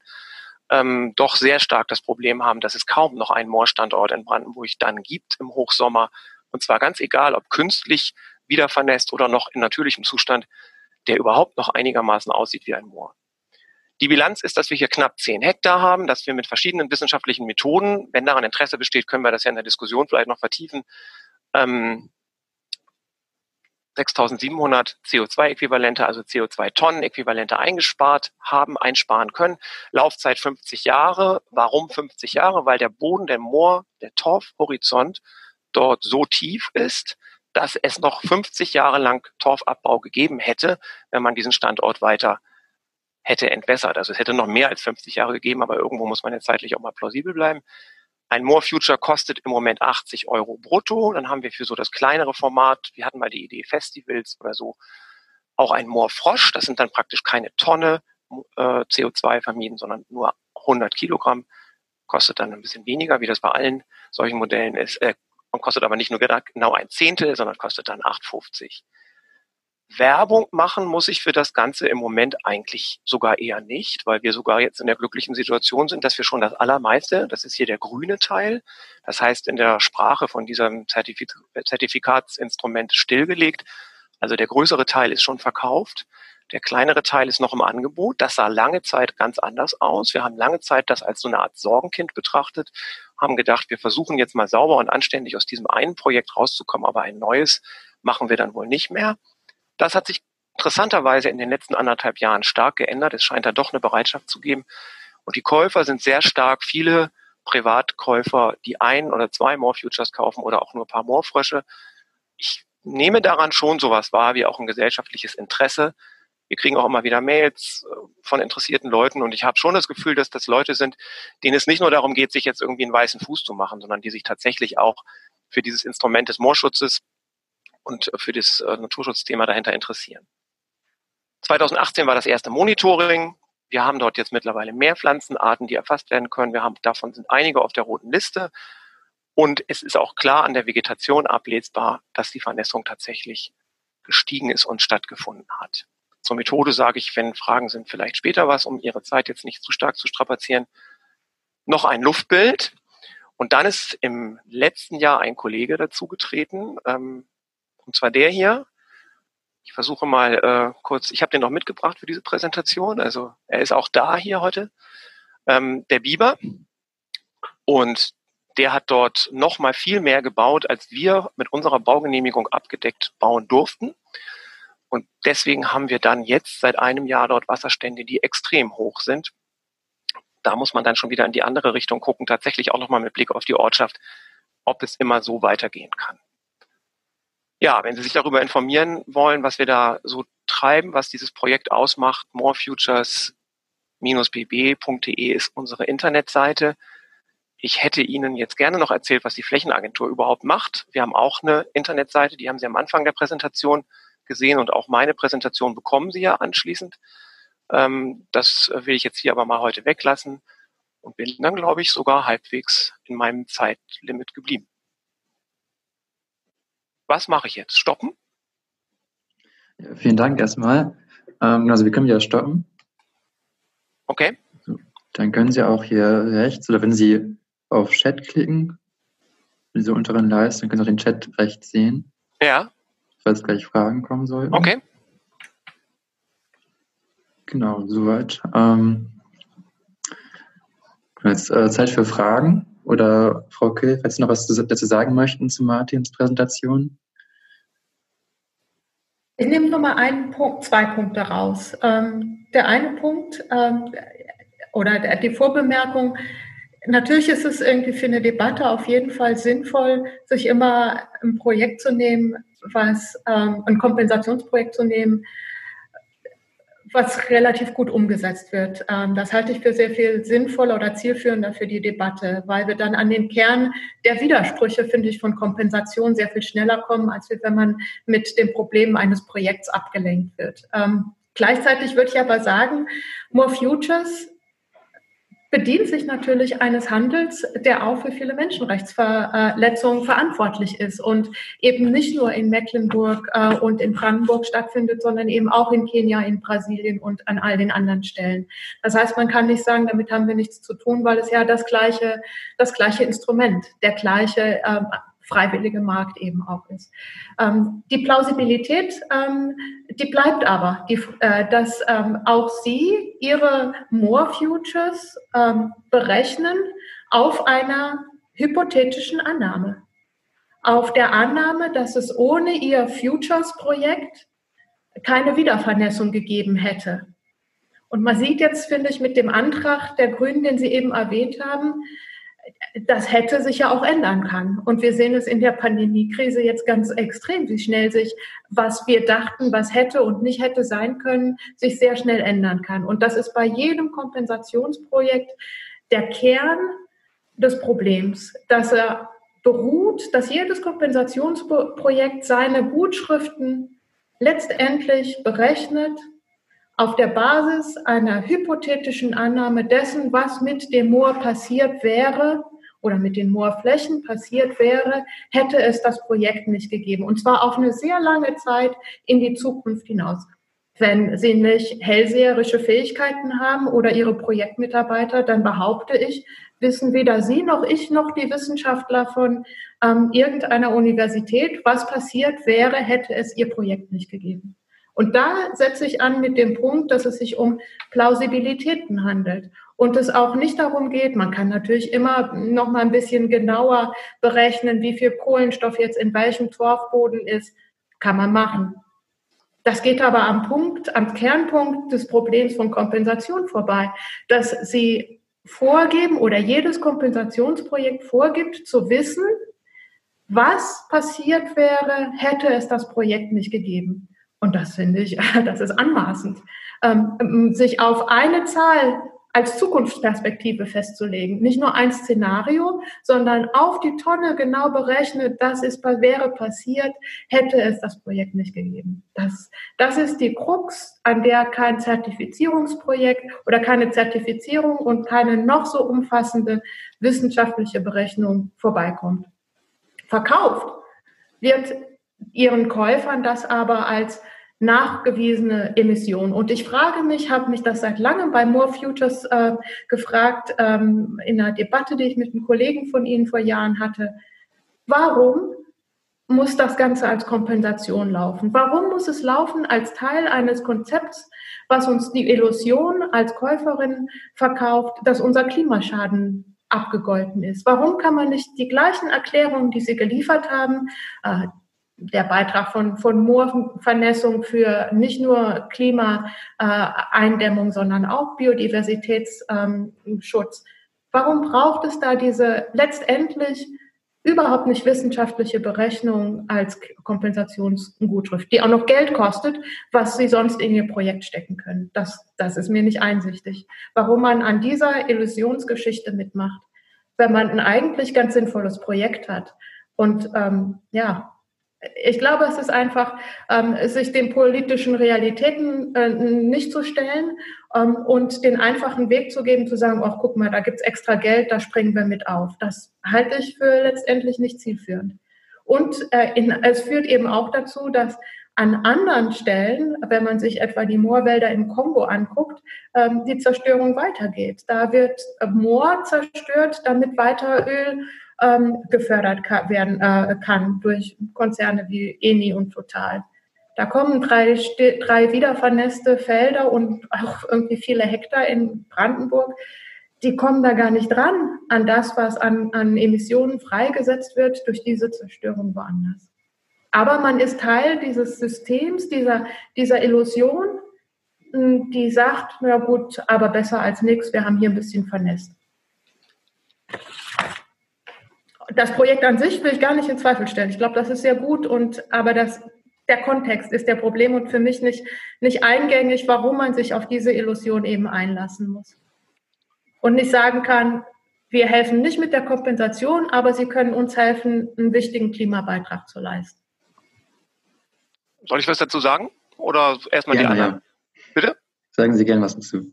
F: ähm, doch sehr stark das Problem haben, dass es kaum noch einen Moorstandort in Brandenburg dann gibt im Hochsommer. Und zwar ganz egal, ob künstlich wieder vernässt oder noch in natürlichem Zustand, der überhaupt noch einigermaßen aussieht wie ein Moor. Die Bilanz ist, dass wir hier knapp 10 Hektar haben, dass wir mit verschiedenen wissenschaftlichen Methoden, wenn daran Interesse besteht, können wir das ja in der Diskussion vielleicht noch vertiefen, ähm, 6700 CO2-Äquivalente, also CO2-Tonnen-Äquivalente eingespart haben, einsparen können. Laufzeit 50 Jahre. Warum 50 Jahre? Weil der Boden, der Moor, der Torfhorizont dort so tief ist, dass es noch 50 Jahre lang Torfabbau gegeben hätte, wenn man diesen Standort weiter hätte entwässert. Also es hätte noch mehr als 50 Jahre gegeben, aber irgendwo muss man ja zeitlich auch mal plausibel bleiben. Ein More Future kostet im Moment 80 Euro brutto. Dann haben wir für so das kleinere Format, wir hatten mal die Idee Festivals oder so, auch ein More Frosch. Das sind dann praktisch keine Tonne äh, CO2 vermieden, sondern nur 100 Kilogramm. Kostet dann ein bisschen weniger, wie das bei allen solchen Modellen ist. Äh, und kostet aber nicht nur genau ein Zehntel, sondern kostet dann 8,50. Werbung machen muss ich für das Ganze im Moment eigentlich sogar eher nicht, weil wir sogar jetzt in der glücklichen Situation sind, dass wir schon das Allermeiste, das ist hier der grüne Teil, das heißt in der Sprache von diesem Zertifik Zertifikatsinstrument stillgelegt. Also der größere Teil ist schon verkauft. Der kleinere Teil ist noch im Angebot. Das sah lange Zeit ganz anders aus. Wir haben lange Zeit das als so eine Art Sorgenkind betrachtet, haben gedacht, wir versuchen jetzt mal sauber und anständig aus diesem einen Projekt rauszukommen, aber ein neues machen wir dann wohl nicht mehr. Das hat sich interessanterweise in den letzten anderthalb Jahren stark geändert. Es scheint da doch eine Bereitschaft zu geben. Und die Käufer sind sehr stark. Viele Privatkäufer, die ein oder zwei More Futures kaufen oder auch nur ein paar Moorfrösche. Ich nehme daran schon sowas wahr, wie auch ein gesellschaftliches Interesse. Wir kriegen auch immer wieder Mails äh, von interessierten Leuten und ich habe schon das Gefühl, dass das Leute sind, denen es nicht nur darum geht, sich jetzt irgendwie einen weißen Fuß zu machen, sondern die sich tatsächlich auch für dieses Instrument des Moorschutzes und für das äh, Naturschutzthema dahinter interessieren. 2018 war das erste Monitoring. Wir haben dort jetzt mittlerweile mehr Pflanzenarten, die erfasst werden können. Wir haben, davon sind einige auf der roten Liste. Und es ist auch klar an der Vegetation ablesbar, dass die Vernässung tatsächlich gestiegen ist und stattgefunden hat. Zur Methode sage ich, wenn Fragen sind, vielleicht später was, um Ihre Zeit jetzt nicht zu stark zu strapazieren. Noch ein Luftbild. Und dann ist im letzten Jahr ein Kollege dazugetreten, ähm, und zwar der hier. Ich versuche mal äh, kurz, ich habe den noch mitgebracht für diese Präsentation. Also er ist auch da hier heute. Ähm, der Biber. Und der hat dort noch mal viel mehr gebaut, als wir mit unserer Baugenehmigung abgedeckt bauen durften. Und deswegen haben wir dann jetzt seit einem Jahr dort Wasserstände, die extrem hoch sind. Da muss man dann schon wieder in die andere Richtung gucken, tatsächlich auch nochmal mit Blick auf die Ortschaft, ob es immer so weitergehen kann. Ja, wenn Sie sich darüber informieren wollen, was wir da so treiben, was dieses Projekt ausmacht, morefutures-bb.de ist unsere Internetseite. Ich hätte Ihnen jetzt gerne noch erzählt, was die Flächenagentur überhaupt macht. Wir haben auch eine Internetseite, die haben Sie am Anfang der Präsentation gesehen und auch meine Präsentation bekommen Sie ja anschließend. Ähm, das will ich jetzt hier aber mal heute weglassen und bin dann, glaube ich, sogar halbwegs in meinem Zeitlimit geblieben. Was mache ich jetzt? Stoppen?
E: Vielen Dank erstmal. Ähm, also wir können ja stoppen.
F: Okay.
E: Dann können Sie auch hier rechts oder wenn Sie auf Chat klicken, diese unteren Leisten, können Sie auch den Chat rechts sehen.
F: Ja.
E: Falls gleich Fragen kommen sollten.
F: Okay.
E: Genau, soweit. Ähm, jetzt äh, Zeit für Fragen. Oder Frau Kill, falls Sie noch was dazu sagen möchten zu Martins Präsentation.
B: Ich nehme nur mal einen Punkt, zwei Punkte raus. Ähm, der eine Punkt ähm, oder die Vorbemerkung, Natürlich ist es irgendwie für eine Debatte auf jeden Fall sinnvoll, sich immer ein Projekt zu nehmen, was ähm, ein Kompensationsprojekt zu nehmen, was relativ gut umgesetzt wird. Ähm, das halte ich für sehr viel sinnvoller oder zielführender für die Debatte, weil wir dann an den Kern der Widersprüche, finde ich, von Kompensation sehr viel schneller kommen, als wenn man mit den Problemen eines Projekts abgelenkt wird. Ähm, gleichzeitig würde ich aber sagen, More Futures bedient sich natürlich eines Handels, der auch für viele Menschenrechtsverletzungen verantwortlich ist und eben nicht nur in Mecklenburg äh, und in Brandenburg stattfindet, sondern eben auch in Kenia, in Brasilien und an all den anderen Stellen. Das heißt, man kann nicht sagen, damit haben wir nichts zu tun, weil es ja das gleiche, das gleiche Instrument, der gleiche ähm, freiwillige Markt eben auch ist. Ähm, die Plausibilität, ähm, die bleibt aber, die, äh, dass ähm, auch Sie Ihre More Futures ähm, berechnen auf einer hypothetischen Annahme. Auf der Annahme, dass es ohne Ihr Futures-Projekt keine Wiedervernässung gegeben hätte. Und man sieht jetzt, finde ich, mit dem Antrag der Grünen, den Sie eben erwähnt haben, das hätte sich ja auch ändern kann. Und wir sehen es in der Pandemiekrise jetzt ganz extrem, wie schnell sich, was wir dachten, was hätte und nicht hätte sein können, sich sehr schnell ändern kann. Und das ist bei jedem Kompensationsprojekt der Kern des Problems, dass er beruht, dass jedes Kompensationsprojekt seine Gutschriften letztendlich berechnet auf der Basis einer hypothetischen Annahme dessen, was mit dem Moor passiert wäre oder mit den Moorflächen passiert wäre, hätte es das Projekt nicht gegeben. Und zwar auf eine sehr lange Zeit in die Zukunft hinaus. Wenn Sie nicht hellseherische Fähigkeiten haben oder Ihre Projektmitarbeiter, dann behaupte ich, wissen weder Sie noch ich noch die Wissenschaftler von ähm, irgendeiner Universität, was passiert wäre, hätte es Ihr Projekt nicht gegeben. Und da setze ich an mit dem Punkt, dass es sich um Plausibilitäten handelt und es auch nicht darum geht, man kann natürlich immer noch mal ein bisschen genauer berechnen, wie viel Kohlenstoff jetzt in welchem Torfboden ist, kann man machen. Das geht aber am Punkt, am Kernpunkt des Problems von Kompensation vorbei, dass sie vorgeben oder jedes Kompensationsprojekt vorgibt zu wissen, was passiert wäre, hätte es das Projekt nicht gegeben. Und das finde ich, das ist anmaßend. Ähm, sich auf eine Zahl als Zukunftsperspektive festzulegen. Nicht nur ein Szenario, sondern auf die Tonne genau berechnet, das ist, wäre passiert, hätte es das Projekt nicht gegeben. Das, das ist die Krux, an der kein Zertifizierungsprojekt oder keine Zertifizierung und keine noch so umfassende wissenschaftliche Berechnung vorbeikommt. Verkauft wird ihren Käufern das aber als nachgewiesene Emissionen. Und ich frage mich, habe mich das seit langem bei More Futures äh, gefragt, ähm, in einer Debatte, die ich mit einem Kollegen von Ihnen vor Jahren hatte, warum muss das Ganze als Kompensation laufen? Warum muss es laufen als Teil eines Konzepts, was uns die Illusion als Käuferin verkauft, dass unser Klimaschaden abgegolten ist? Warum kann man nicht die gleichen Erklärungen, die Sie geliefert haben, äh, der Beitrag von, von Moorvernässung für nicht nur Klimaeindämmung, sondern auch Biodiversitätsschutz. Warum braucht es da diese letztendlich überhaupt nicht wissenschaftliche Berechnung als Kompensationsgutschrift, die auch noch Geld kostet, was sie sonst in ihr Projekt stecken können. Das, das ist mir nicht einsichtig. Warum man an dieser Illusionsgeschichte mitmacht, wenn man ein eigentlich ganz sinnvolles Projekt hat. Und ähm, ja, ich glaube, es ist einfach, ähm, sich den politischen Realitäten äh, nicht zu stellen ähm, und den einfachen Weg zu geben, zu sagen, ach guck mal, da gibt's extra Geld, da springen wir mit auf. Das halte ich für letztendlich nicht zielführend. Und äh, in, es führt eben auch dazu, dass an anderen Stellen, wenn man sich etwa die Moorwälder im Kongo anguckt, ähm, die Zerstörung weitergeht. Da wird Moor zerstört, damit weiter Öl ähm, gefördert ka werden äh, kann durch Konzerne wie Eni und Total. Da kommen drei, drei wiedervernässte Felder und auch irgendwie viele Hektar in Brandenburg. Die kommen da gar nicht dran an das, was an, an Emissionen freigesetzt wird durch diese Zerstörung woanders. Aber man ist Teil dieses Systems, dieser, dieser Illusion, die sagt, na gut, aber besser als nichts, wir haben hier ein bisschen vernässt das Projekt an sich will ich gar nicht in Zweifel stellen. Ich glaube, das ist sehr gut und aber das, der Kontext ist der Problem und für mich nicht, nicht eingängig, warum man sich auf diese Illusion eben einlassen muss. Und nicht sagen kann, wir helfen nicht mit der Kompensation, aber sie können uns helfen, einen wichtigen Klimabeitrag zu leisten.
F: Soll ich was dazu sagen? Oder erstmal die anderen? Ja.
E: Bitte? Sagen Sie gerne was dazu.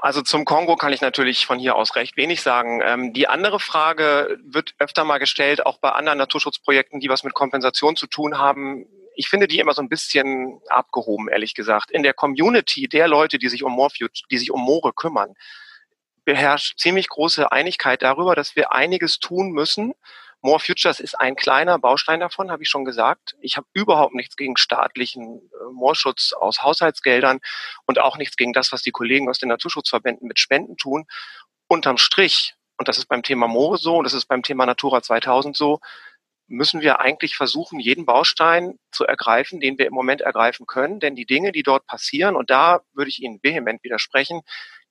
F: Also zum Kongo kann ich natürlich von hier aus recht wenig sagen. Ähm, die andere Frage wird öfter mal gestellt, auch bei anderen Naturschutzprojekten, die was mit Kompensation zu tun haben. Ich finde die immer so ein bisschen abgehoben, ehrlich gesagt. In der Community der Leute, die sich um Moorfuge, die sich um Moore kümmern, beherrscht ziemlich große Einigkeit darüber, dass wir einiges tun müssen, More Futures ist ein kleiner Baustein davon, habe ich schon gesagt. Ich habe überhaupt nichts gegen staatlichen äh, Moorschutz aus Haushaltsgeldern und auch nichts gegen das, was die Kollegen aus den Naturschutzverbänden mit Spenden tun. Unterm Strich, und das ist beim Thema Moore so, und das ist beim Thema Natura 2000 so, müssen wir eigentlich versuchen, jeden Baustein zu ergreifen, den wir im Moment ergreifen können. Denn die Dinge, die dort passieren, und da würde ich Ihnen vehement widersprechen,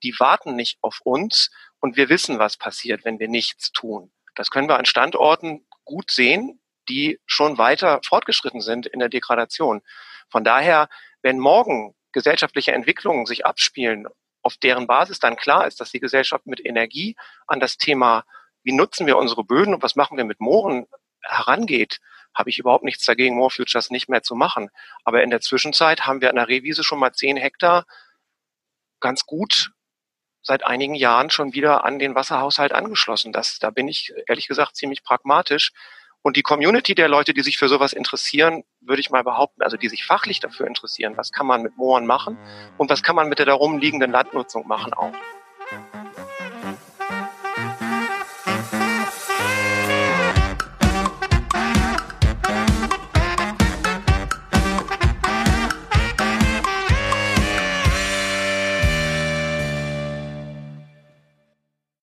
F: die warten nicht auf uns und wir wissen, was passiert, wenn wir nichts tun. Das können wir an Standorten gut sehen, die schon weiter fortgeschritten sind in der Degradation. Von daher, wenn morgen gesellschaftliche Entwicklungen sich abspielen, auf deren Basis dann klar ist, dass die Gesellschaft mit Energie an das Thema, wie nutzen wir unsere Böden und was machen wir mit Mooren herangeht, habe ich überhaupt nichts dagegen, More Futures nicht mehr zu machen. Aber in der Zwischenzeit haben wir an der Rewiese schon mal zehn Hektar ganz gut seit einigen Jahren schon wieder an den Wasserhaushalt angeschlossen. Das, da bin ich ehrlich gesagt ziemlich pragmatisch. Und die Community der Leute, die sich für sowas interessieren, würde ich mal behaupten, also die sich fachlich dafür interessieren, was kann man mit Mooren machen und was kann man mit der darum liegenden Landnutzung machen auch.